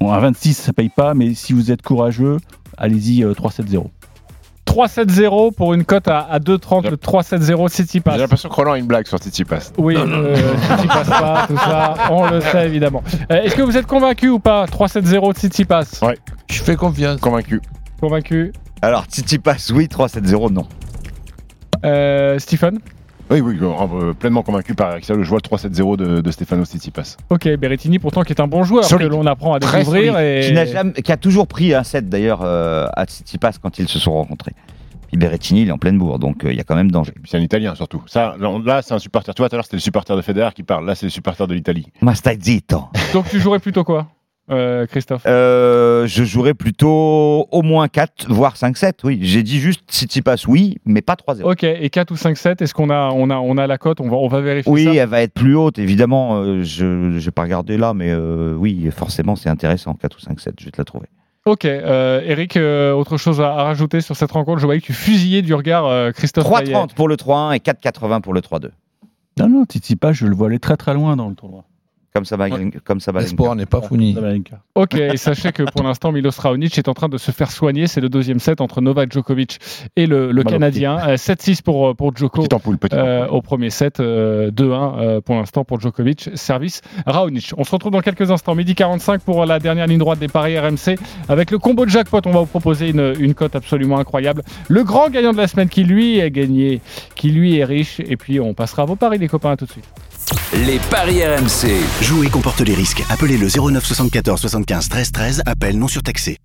bon, à 26, ça paye pas, mais si vous êtes courageux, allez-y euh, 3-7-0. 3-7-0 pour une cote à, à 2-30, le 3-7-0 Tsitsipas. J'ai l'impression que Roland a une blague sur Tsitsipas. Oui, euh, Tsitsipas pas, tout ça, on le sait évidemment. Euh, Est-ce que vous êtes convaincu ou pas? 3-7-0 Tsitsipas Ouais. Je fais confiance. Convaincu. Convaincu Alors, Tsitsipas, oui, 3-7-0, non. Euh, Stephen? Oui, oui, euh, pleinement convaincu par Axel. Je vois le 3-7-0 de, de Stefano Tsitsipas. Ok, Berrettini pourtant qui est un bon joueur Solide. que l'on apprend à Très découvrir. Et... Qui, n'a jamais- qui a toujours pris un set d'ailleurs euh, à Tsitsipas quand ils se sont rencontrés. Puis Berrettini, il est en pleine bourre, donc euh, il y a quand même danger. C'est un Italien surtout. Ça, là, là, c'est un supporter. Tu vois, tout à l'heure, c'était le supporter de Federer qui parle. Là, c'est le supporter de l'Italie. Ma stai zitto. Donc tu jouerais plutôt quoi, euh, Christophe Euh, je jouerais plutôt au moins 4, voire 5-7, oui. J'ai dit juste Tsitsipas, oui, mais pas 3-0. Ok, et 4 ou 5-7, est-ce qu'on a, on a, on a la cote on va, on va vérifier Oui, ça? elle va être plus haute, évidemment. euh, je n'ai pas regardé là, mais euh, oui, forcément, c'est intéressant. 4 ou 5-7, je vais te la trouver. Ok, euh, Eric, euh, autre chose à, à rajouter sur cette rencontre? Je voyais que tu fusillais du regard euh, Christophe Payet. 3-30 pour le 3-1 et 4-80 pour le 3-2. Non, non, Tsitsipas, je le vois aller très très loin dans le tournoi. Comme ça, comme L'espoir n'est pas fini. Sabalenka. Ok, et sachez que pour l'instant, Milos Raonic est en train de se faire soigner. C'est le deuxième set entre Novak Djokovic et le, le Canadien. Euh, 7-6 pour, pour Djoko Petite ampoule, petite euh, au premier set. euh, 2-1 euh, pour l'instant pour Djokovic. Service Raonic. On se retrouve dans quelques instants. Midi 45 pour la dernière ligne droite des paris RMC. Avec le combo de jackpot, on va vous proposer une, une cote absolument incroyable. Le grand gagnant de la semaine qui lui est gagné, qui lui est riche. Et puis on passera à vos paris, les copains, à tout de suite. Les paris RMC. Jouer comporte les risques. Appelez le 09 74 75 13 13. Appel non surtaxé.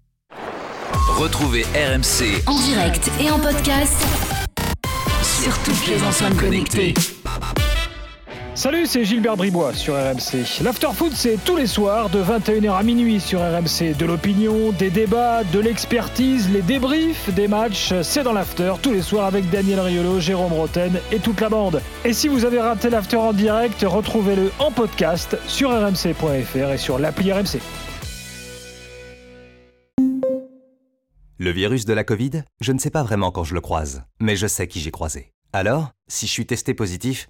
Retrouvez RMC En direct et en podcast sur toutes les enceintes connectées. Salut, c'est Gilbert Bribois sur RMC. L'afterfoot, c'est tous les soirs de 21h à minuit sur RMC. De l'opinion, des débats, de l'expertise, les débriefs des matchs, c'est dans l'after tous les soirs avec Daniel Riolo, Jérôme Roten et toute la bande. Et si vous avez raté l'after en direct, retrouvez-le en podcast sur rmc.fr et sur l'appli RMC. Le virus de la Covid, je ne sais pas vraiment quand je le croise, mais je sais qui j'ai croisé. Alors, si je suis testé positif,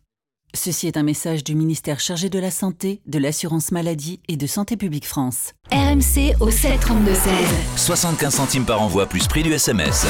Ceci est un message du ministère chargé de la Santé, de l'Assurance Maladie et de Santé Publique France. RMC au 732-16. 75 centimes par envoi plus prix du SMS.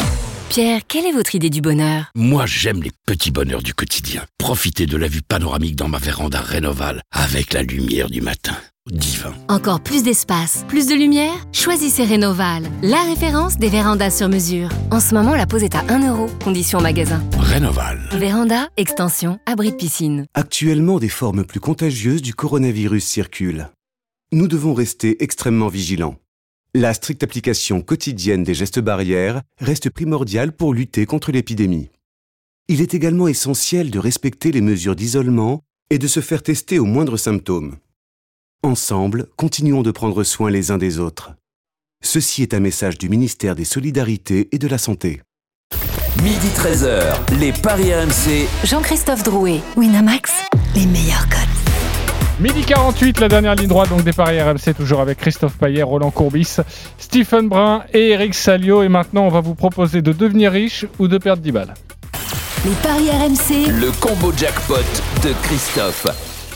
Pierre, quelle est votre idée du bonheur? Moi, j'aime les petits bonheurs du quotidien. Profiter de la vue panoramique dans ma véranda Rénoval avec la lumière du matin. Divin. Encore plus d'espace, plus de lumière Choisissez Rénoval, la référence des vérandas sur mesure. En ce moment, la pose est à 1 euro, condition magasin. Rénoval. Véranda, extension, abri de piscine. Actuellement, des formes plus contagieuses du coronavirus circulent. Nous devons rester extrêmement vigilants. La stricte application quotidienne des gestes barrières reste primordiale pour lutter contre l'épidémie. Il est également essentiel de respecter les mesures d'isolement et de se faire tester aux moindres symptômes. Ensemble, continuons de prendre soin les uns des autres. Ceci est un message du ministère des Solidarités et de la Santé. Midi 13h, les Paris RMC. Jean-Christophe Drouet, Winamax, les meilleurs codes. Midi 48, la dernière ligne droite donc des Paris RMC, toujours avec Christophe Payet, Roland Courbis, Stephen Brun et Eric Salio. Et maintenant, on va vous proposer de devenir riche ou de perdre 10 balles. Les paris RMC. Le combo jackpot de Christophe.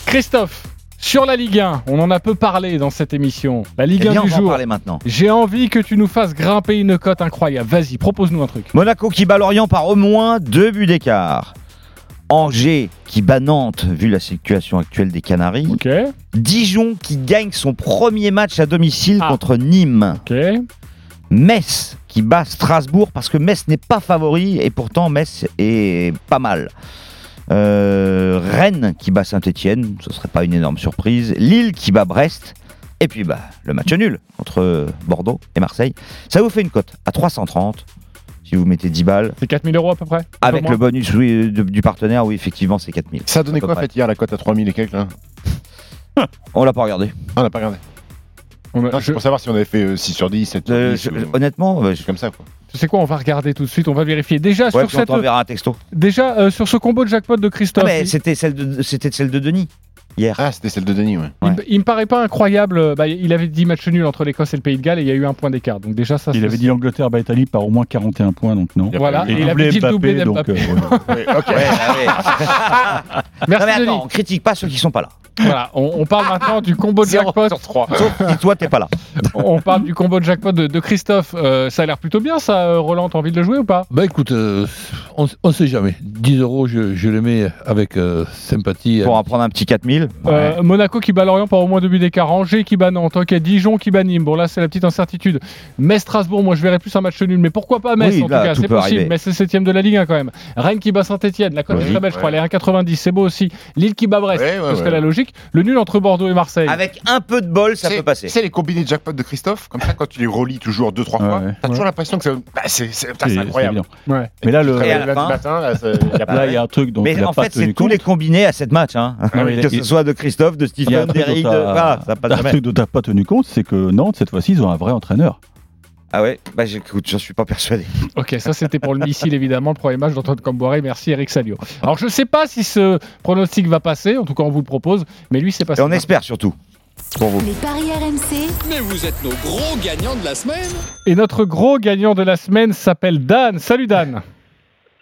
Christophe, sur la Ligue 1, on en a peu parlé dans cette émission. La Ligue Eh 1 bien, du on en jour. parler maintenant. J'ai envie que tu nous fasses grimper une cote incroyable. Vas-y, propose-nous un truc. Monaco qui bat Lorient par au moins deux buts d'écart. Angers qui bat Nantes, vu la situation actuelle des Canaries. Dijon qui gagne son premier match à domicile Ah. contre Nîmes. Metz qui bat Strasbourg parce que Metz n'est pas favori et pourtant Metz est pas mal. Euh, Rennes qui bat Saint-Etienne, ce serait pas une énorme surprise. Lille qui bat Brest. Et puis bah, le match nul entre Bordeaux et Marseille. Ça vous fait une cote à 330 si vous mettez 10 balles. C'est 4000 euros à peu près Avec le bonus oui, de- du partenaire, oui, effectivement, c'est 4000. Ça a donné À peu quoi, en fait, hier, la cote à 3000 et quelques, là On l'a pas regardé. Ah, on n'a pas regardé. Non, c'est pour savoir si on avait fait euh, 6 sur 10, 7 sur Euh, 10. je- ou- honnêtement, euh, je- comme ça, quoi. Sais quoi, on va regarder tout de suite, on va vérifier. Déjà, Ouais, sur, puis on cette, t'enverra un texto. déjà euh, sur ce combo de jackpot de Ah, Christophe, mais c'était celle de c'était celle de Denis hier. Ah, c'était celle de Denis, ouais. il, me- il me paraît pas incroyable. euh, bah, il avait dit match nul entre l'Écosse et le Pays de Galles et il y a eu un point d'écart. Donc déjà, ça Il avait dit l'Angleterre bat Italie par au moins 41 points, donc non. Voilà, et et il avait dit le doublé d'Mbappé. euh. Merci Non, mais attends, Denis. on critique pas ceux qui sont pas là. Voilà, on, on parle maintenant du combo de jackpot. Sauf si toi t'es pas là. On parle du combo de jackpot de, de Christophe. Euh, ça a l'air plutôt bien, ça, euh, Roland. T'as envie de le jouer ou pas? Bah écoute, euh, on ne sait jamais. 10 euros, je, je les mets avec euh, sympathie. Pour en prendre un petit 4000. Euh, Monaco qui bat Lorient par au moins deux buts d'écart. Angers qui bat Nantes. Ok, Dijon qui bat Nîmes. Bon, là, c'est la petite incertitude. Metz Strasbourg, moi, je verrais plus un match nul. Mais pourquoi pas Metz Oui, en là, tout cas C'est possible. arriver. Metz c'est 7 de la Ligue 1 quand même. Rennes qui bat Saint-Etienne. La cote est Oui. très belle, je crois. Elle est 1,90. C'est beau aussi. Lille qui bat Brest. Ouais, ouais, ce serait ouais. la logique. Le nul entre Bordeaux et Marseille. Avec un peu de bol, ça peut passer. C'est les combinés de jackpot de Christophe, comme ça, quand tu les relis toujours 2-3 fois, Ouais. t'as toujours l'impression que ça- bah, c'est C'est- incroyable. Mais là, le, matin, il y a un truc Mais en fait, c'est tous les combinés à cette match. Soit de Christophe, de Stephen, d'Eric, de... Voilà, ça passe un jamais. truc dont t'as pas tenu compte, c'est que Nantes, cette fois-ci, ils ont un vrai entraîneur. Ah ouais? Bah j'écoute, j'en suis pas persuadé. Ok, ça c'était pour le missile évidemment, le premier match d'Antoine Camboiré. Merci Eric Salio. Alors je sais pas si ce pronostic va passer, en tout cas on vous le propose, mais lui c'est passé. Et on espère surtout. Pour vous. Les paris RMC. Mais vous êtes nos gros gagnants de la semaine Et notre gros gagnant de la semaine s'appelle Dan. Salut Dan.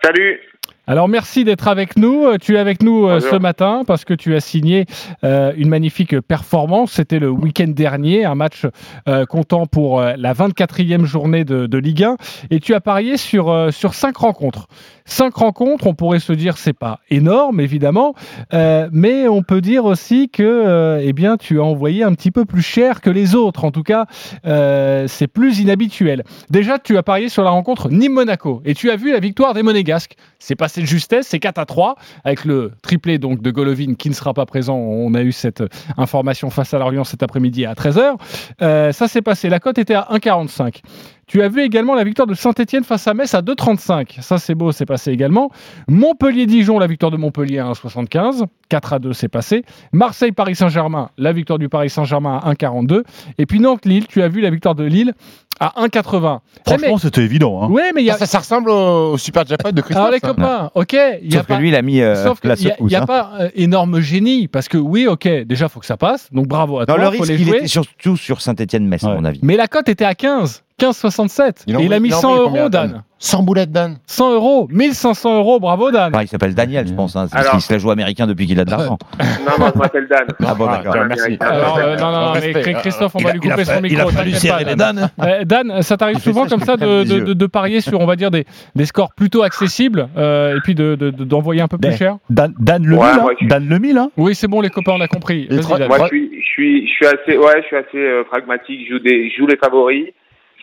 Salut. Alors merci d'être avec nous. Euh, Tu es avec nous euh, Bonjour. ce matin parce que tu as signé euh, une magnifique performance. C'était le week-end dernier, un match euh, comptant pour euh, la 24e journée de, de Ligue 1. Et tu as parié sur, sur cinq rencontres. Cinq rencontres, on pourrait se dire c'est pas énorme évidemment, euh, mais on peut dire aussi que euh, eh bien tu as envoyé un petit peu plus cher que les autres. En tout cas, euh, c'est plus inhabituel. Déjà, tu as parié sur la rencontre Nîmes-Monaco et tu as vu la victoire des Monégasques. C'est passé de justesse, c'est 4 à 3 avec le triplé donc de Golovin qui ne sera pas présent. On a eu cette information face à Lorient cet après-midi à 13h. Euh, ça s'est passé. La cote était à 1,45. Tu as vu également la victoire de Saint-Etienne face à Metz à 2,35. Ça, c'est beau, c'est passé également. Montpellier-Dijon, la victoire de Montpellier à 1,75. 4 à 2, c'est passé. Marseille-Paris-Saint-Germain, la victoire du Paris-Saint-Germain à 1,42. Et puis Nantes-Lille, tu as vu la victoire de Lille à 1,80. Franchement, c'était évident. Hein. Oui, mais il y a. Ça, ça ressemble au, au super jackpot de Christophe. Alors les ça. copains, ok, il y a Sauf que pas. lui, il a mis euh, Sauf la n'y a, secousse. y a hein. pas euh, énorme génie, parce que oui, ok, déjà, faut que ça passe, donc bravo à Non, toi, le faut risque, les il jouer. était surtout sur Saint-Etienne-Metz, à mon avis. Mais la cote était à 15. 15,67. Il il a mis il en 100 envoie euros, Dan. Dan 100 boulettes, Dan 100 euros, 1500 euros, bravo Dan. Enfin, il s'appelle Daniel, je pense. Hein, c'est parce Alors- qu'il se la joue américain depuis qu'il a de l'argent. Non, moi, je m'appelle Dan. Ah bon, d'accord. merci. Alors, euh, non, non, non, mais. Christophe, on Il va a- lui il a couper son il a micro. fallu t'inquiète serrer pas, les Dan. Dan. Euh, Dan, ça t'arrive Il souvent ça, comme ça de, de- yeux. de- de parier sur, on va dire, des, des scores plutôt accessibles euh, et puis de- de- de- d'envoyer un peu plus Ben, cher Dan, Dan le Ouais, mille, hein. Dan le mille, hein. Oui, c'est bon, les copains, on a compris. Moi, je suis, je suis, je suis assez, ouais, je suis assez pragmatique. Je joue des, je joue les favoris,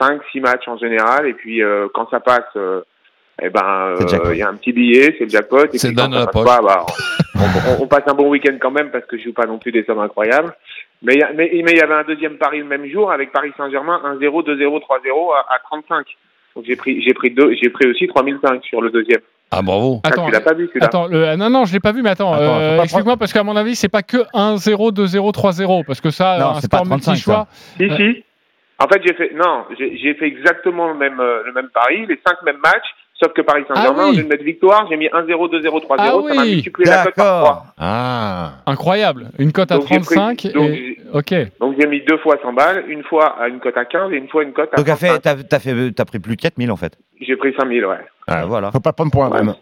5, 6 matchs en général, et puis euh, quand ça passe, euh, eh ben, euh, il y a un petit billet, c'est le jackpot. Et C'est puis quand ça la passe poche. pas, bah, on, on- on passe un bon week-end quand même parce que je joue pas non plus des sommes incroyables. Mais il mais mais il y avait un deuxième pari le même jour avec Paris Saint-Germain 1-0, 2-0, 3-0 à, à 35. Donc j'ai pris, j'ai pris deux, j'ai pris aussi 3005 sur le deuxième. Ah, bravo. Ah, Attends, tu l'as pas vu celui-là Attends, le- non, non, je l'ai pas vu, mais attends, Attends, euh, explique-moi parce qu'à mon avis, c'est pas que 1-0, 2-0, 3-0, parce que ça, Non, un c'est sport pas 35, multi-choix. Si, si. En fait, j'ai fait, non, j'ai j'ai fait exactement le même, euh, le même pari, les cinq mêmes matchs, sauf que Paris Saint-Germain, Ah oui. de mettre victoire, j'ai mis 1-0, 2-0, 3-0, Ah ça m'a multiplié la cote par D'accord. 3. Ah. Incroyable. Une cote à Donc, j'ai pris- 35 donc, et... Ok. Donc j'ai mis deux fois 100 balles, une fois à une cote à 15 et une fois une cote à Donc, t'as 35. fait, t'as, t'as fait, t'as pris plus de 4000 en fait. J'ai pris 5000, ouais. Ah, voilà. Faut pas prendre un Dan.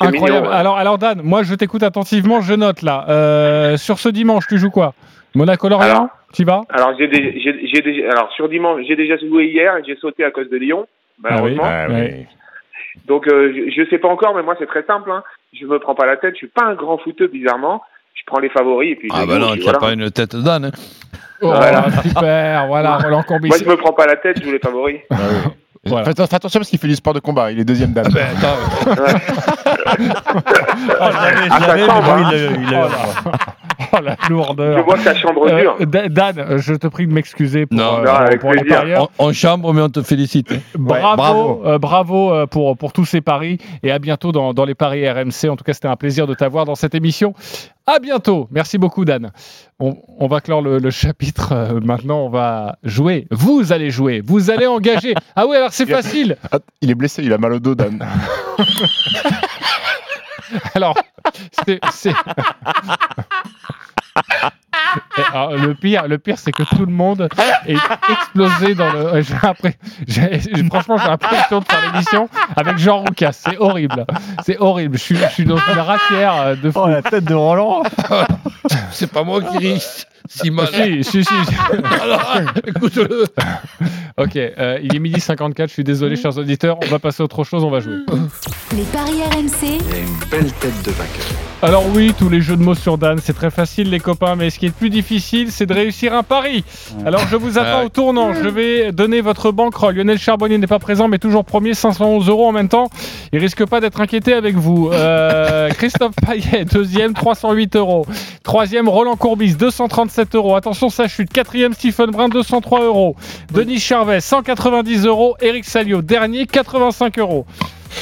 C'est Incroyable. mignon, ouais. alors, alors, Dan, moi, je t'écoute attentivement, je note là. Euh, sur ce dimanche, tu joues quoi? Monaco-Lorient? Alors- Tu vas Alors j'ai des- j'ai j'ai déjà, alors sur dimanche, j'ai déjà joué hier et j'ai sauté à cause de Lyon, malheureusement. Ah oui. Ouais. Donc euh, je, je sais pas encore, mais moi c'est très simple. Hein. Je me prends pas la tête. Je suis pas un grand footeux bizarrement. Je prends les favoris et puis. je Ah, bah non, tu n'as voilà. pas une tête Dan. hein. Oh, Voilà. Super, voilà, Roland Courbis. Moi je me prends pas la tête. Je joue les favoris. Voilà. Faites, faites attention parce qu'il fait du sport de combat. Il est deuxième Dan. Ben, attends, Ah, je l'avais, je ça l'avais, mais chambre, bon, il l'a- il l'a- Oh là. Oh la Je lourdeur. vois que ta chambre Euh, dure. Da- Dan, je te prie de m'excuser pour, Non. euh, Non, avec pour les on, on chambre, mais on te félicite. hein. Bravo, bravo. euh, bravo euh, pour, pour tous ces paris et à bientôt dans, dans les paris RMC. En tout cas, c'était un plaisir de t'avoir dans cette émission. À bientôt. Merci beaucoup, Dan. On, on va clore le, le chapitre. euh, maintenant, on va jouer. Vous allez jouer. Vous allez engager. Ah oui, alors c'est facile. Ah, Il est blessé, il a mal au dos, Dan. Alors, c'est. c'est- Et alors, le pire, le pire, c'est que tout le monde est explosé dans le. J'ai j'ai- j'ai- franchement, j'ai l'impression de faire l'émission avec Jean Roucas. C'est horrible. C'est horrible. Je suis, je suis dans une ratière euh, de fou. Oh, la tête de Roland. C'est pas moi qui risque si mal. Si, si, si. Alors, écoute-le. Ok, euh, il est midi 54. Je suis désolé, chers auditeurs. On va passer à autre chose. On va jouer. Les paris RMC, Alors oui, tous les jeux de mots sur Dan, c'est très facile les copains, mais ce qui est le plus difficile, c'est de réussir un pari. Alors je vous attends au tournant, je vais donner votre banquerolle. Lionel Charbonnier n'est pas présent, mais toujours premier, 511 euros en même temps. Il risque pas d'être inquiété avec vous. Euh, Christophe Payet, deuxième, 308 euros. Troisième, Roland Courbis, 237 euros. Attention, ça chute. Quatrième, Stephen Brun, 203 euros. Denis Charvet, 190 euros. Eric Salio, dernier, 85 euros.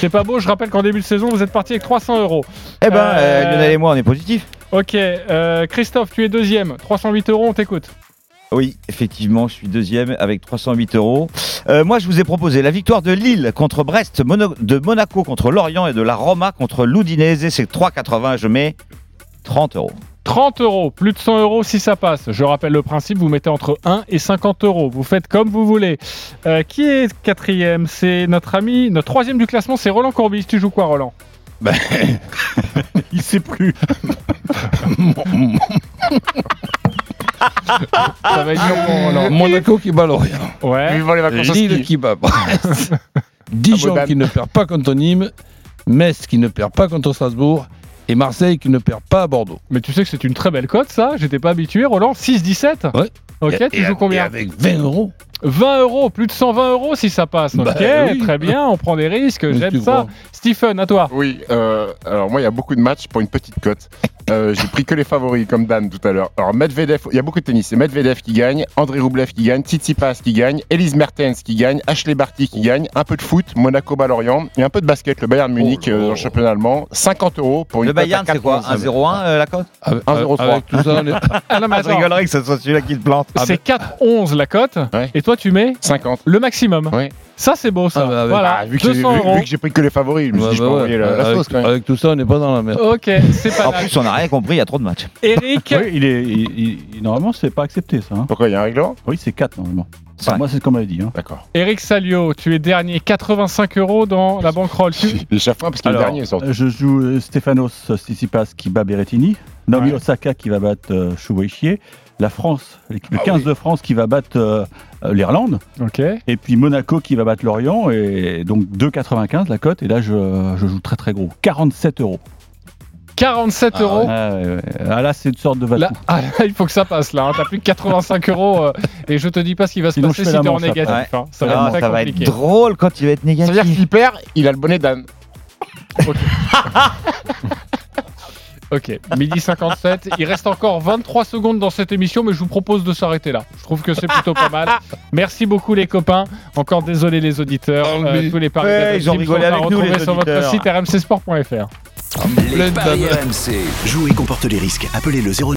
C'est pas beau, je rappelle qu'en début de saison, vous êtes parti avec 300 euros. Eh ben, Euh, euh, Lionel et moi, on est positifs. Ok, euh, Christophe, tu es deuxième, 308 euros, on t'écoute. Oui, effectivement, je suis deuxième avec 308 euros. Euh, moi, je vous ai proposé la victoire de Lille contre Brest, Mono- de Monaco contre Lorient et de la Roma contre l'Udinese. C'est 3,80. Je mets 30 euros. 30 euros, plus de 100 euros si ça passe. Je rappelle le principe, vous mettez entre 1 et 50 euros. Vous faites comme vous voulez. Euh, qui est quatrième? C'est notre ami, notre troisième du classement, c'est Roland Courbis. Tu joues quoi, Roland? Ben, Il sait plus. Ça va être dur pour Roland. Monaco qui bat Lorient. Ouais. Vivant les vacances Lille qui bat Brest. Dijon qui ne perd pas contre Nîmes. Metz qui ne perd pas contre Strasbourg. Et Marseille qui ne perd pas à Bordeaux. Mais tu sais que c'est une très belle cote, ça. J'étais pas habitué, Roland. 6-17 Ouais. Ok, Et- tu et- joues combien et avec 20 euros. 20 euros, plus de 120 euros si ça passe. Ok, Bah oui. très bien, on prend des risques, j'aime ça. crois. Stephen, à toi. Oui, euh, alors moi, il y a beaucoup de matchs pour une petite cote. Euh, J'ai pris que les favoris, comme Dan tout à l'heure. Alors, Medvedev, il y a beaucoup de tennis. C'est Medvedev qui gagne, André Roublev qui gagne, Tsitsipas qui gagne, Elise Mertens qui gagne, Ashley Barty qui gagne, un peu de foot, Monaco Balorient et un peu de basket, le Bayern Munich euh, dans le championnat allemand. 50 euros pour une Le cote à Bayern, c'est quoi 4,11. 1-0-1 euh, la cote Avec, 1,03. avec tout ça, on est- Ah non, mais Je rigolerais que ce soit celui-là qui te plante. c'est 4-11 la cote, Ouais. et toi tu mets 50. le maximum. Ouais. Ça c'est beau ça. Ah bah, avec- voilà, Ah, vu que j'ai 200 vu- euros. vu que j'ai pris que les favoris, je me suis dit, je bah peux envoyer la, la avec, sauce quand même. avec tout ça, on n'est pas dans la merde. Ok, c'est pas En plus, on n'a rien compris, il y a trop de matchs. Eric, Oui, il est, il- il- normalement, c'est pas accepté ça. hein. Pourquoi il y a un règlement? Oui, c'est 4 normalement. Enfin, moi, c'est ce qu'on m'avait dit. hein. D'accord. Eric Salio, tu es dernier, 85 euros dans la bankroll. Tu... Chaque fois, parce qu'il est Alors, dernier, surtout. je joue euh, Stefanos Tsitsipas qui bat Berrettini, Naomi Ouais. Osaka qui va battre euh, la France, l'équipe le Ah 15 oui. de France qui va battre euh, euh, l'Irlande, et puis Monaco qui va battre Lorient, et donc 2,95 la cote, et là je, je joue très très gros, 47 euros. 47 euros. Ah, ouais, ouais. Ah, là c'est une sorte de Là, ah, là, il faut que ça passe là. hein. T'as plus que 85 euros euh, et je te dis pas ce qui va se Sinon, passer si t'es en négatif. hein. Ça va Ah, être très ça va être drôle quand il va être Ça veut dire négatif. qu'il perd, il a le bonnet d'âne. Ok, midi 57. Il reste encore 23 secondes dans cette émission, mais je vous propose de s'arrêter là. Je trouve que c'est plutôt pas mal. Merci beaucoup les copains. Encore désolé les auditeurs. Euh, tous les paris Ouais, ils ont rigolé sont à avec nous, les sur votre site rmcsport.fr. Les paris RMC. Jouer comporte les risques. Appelez le 09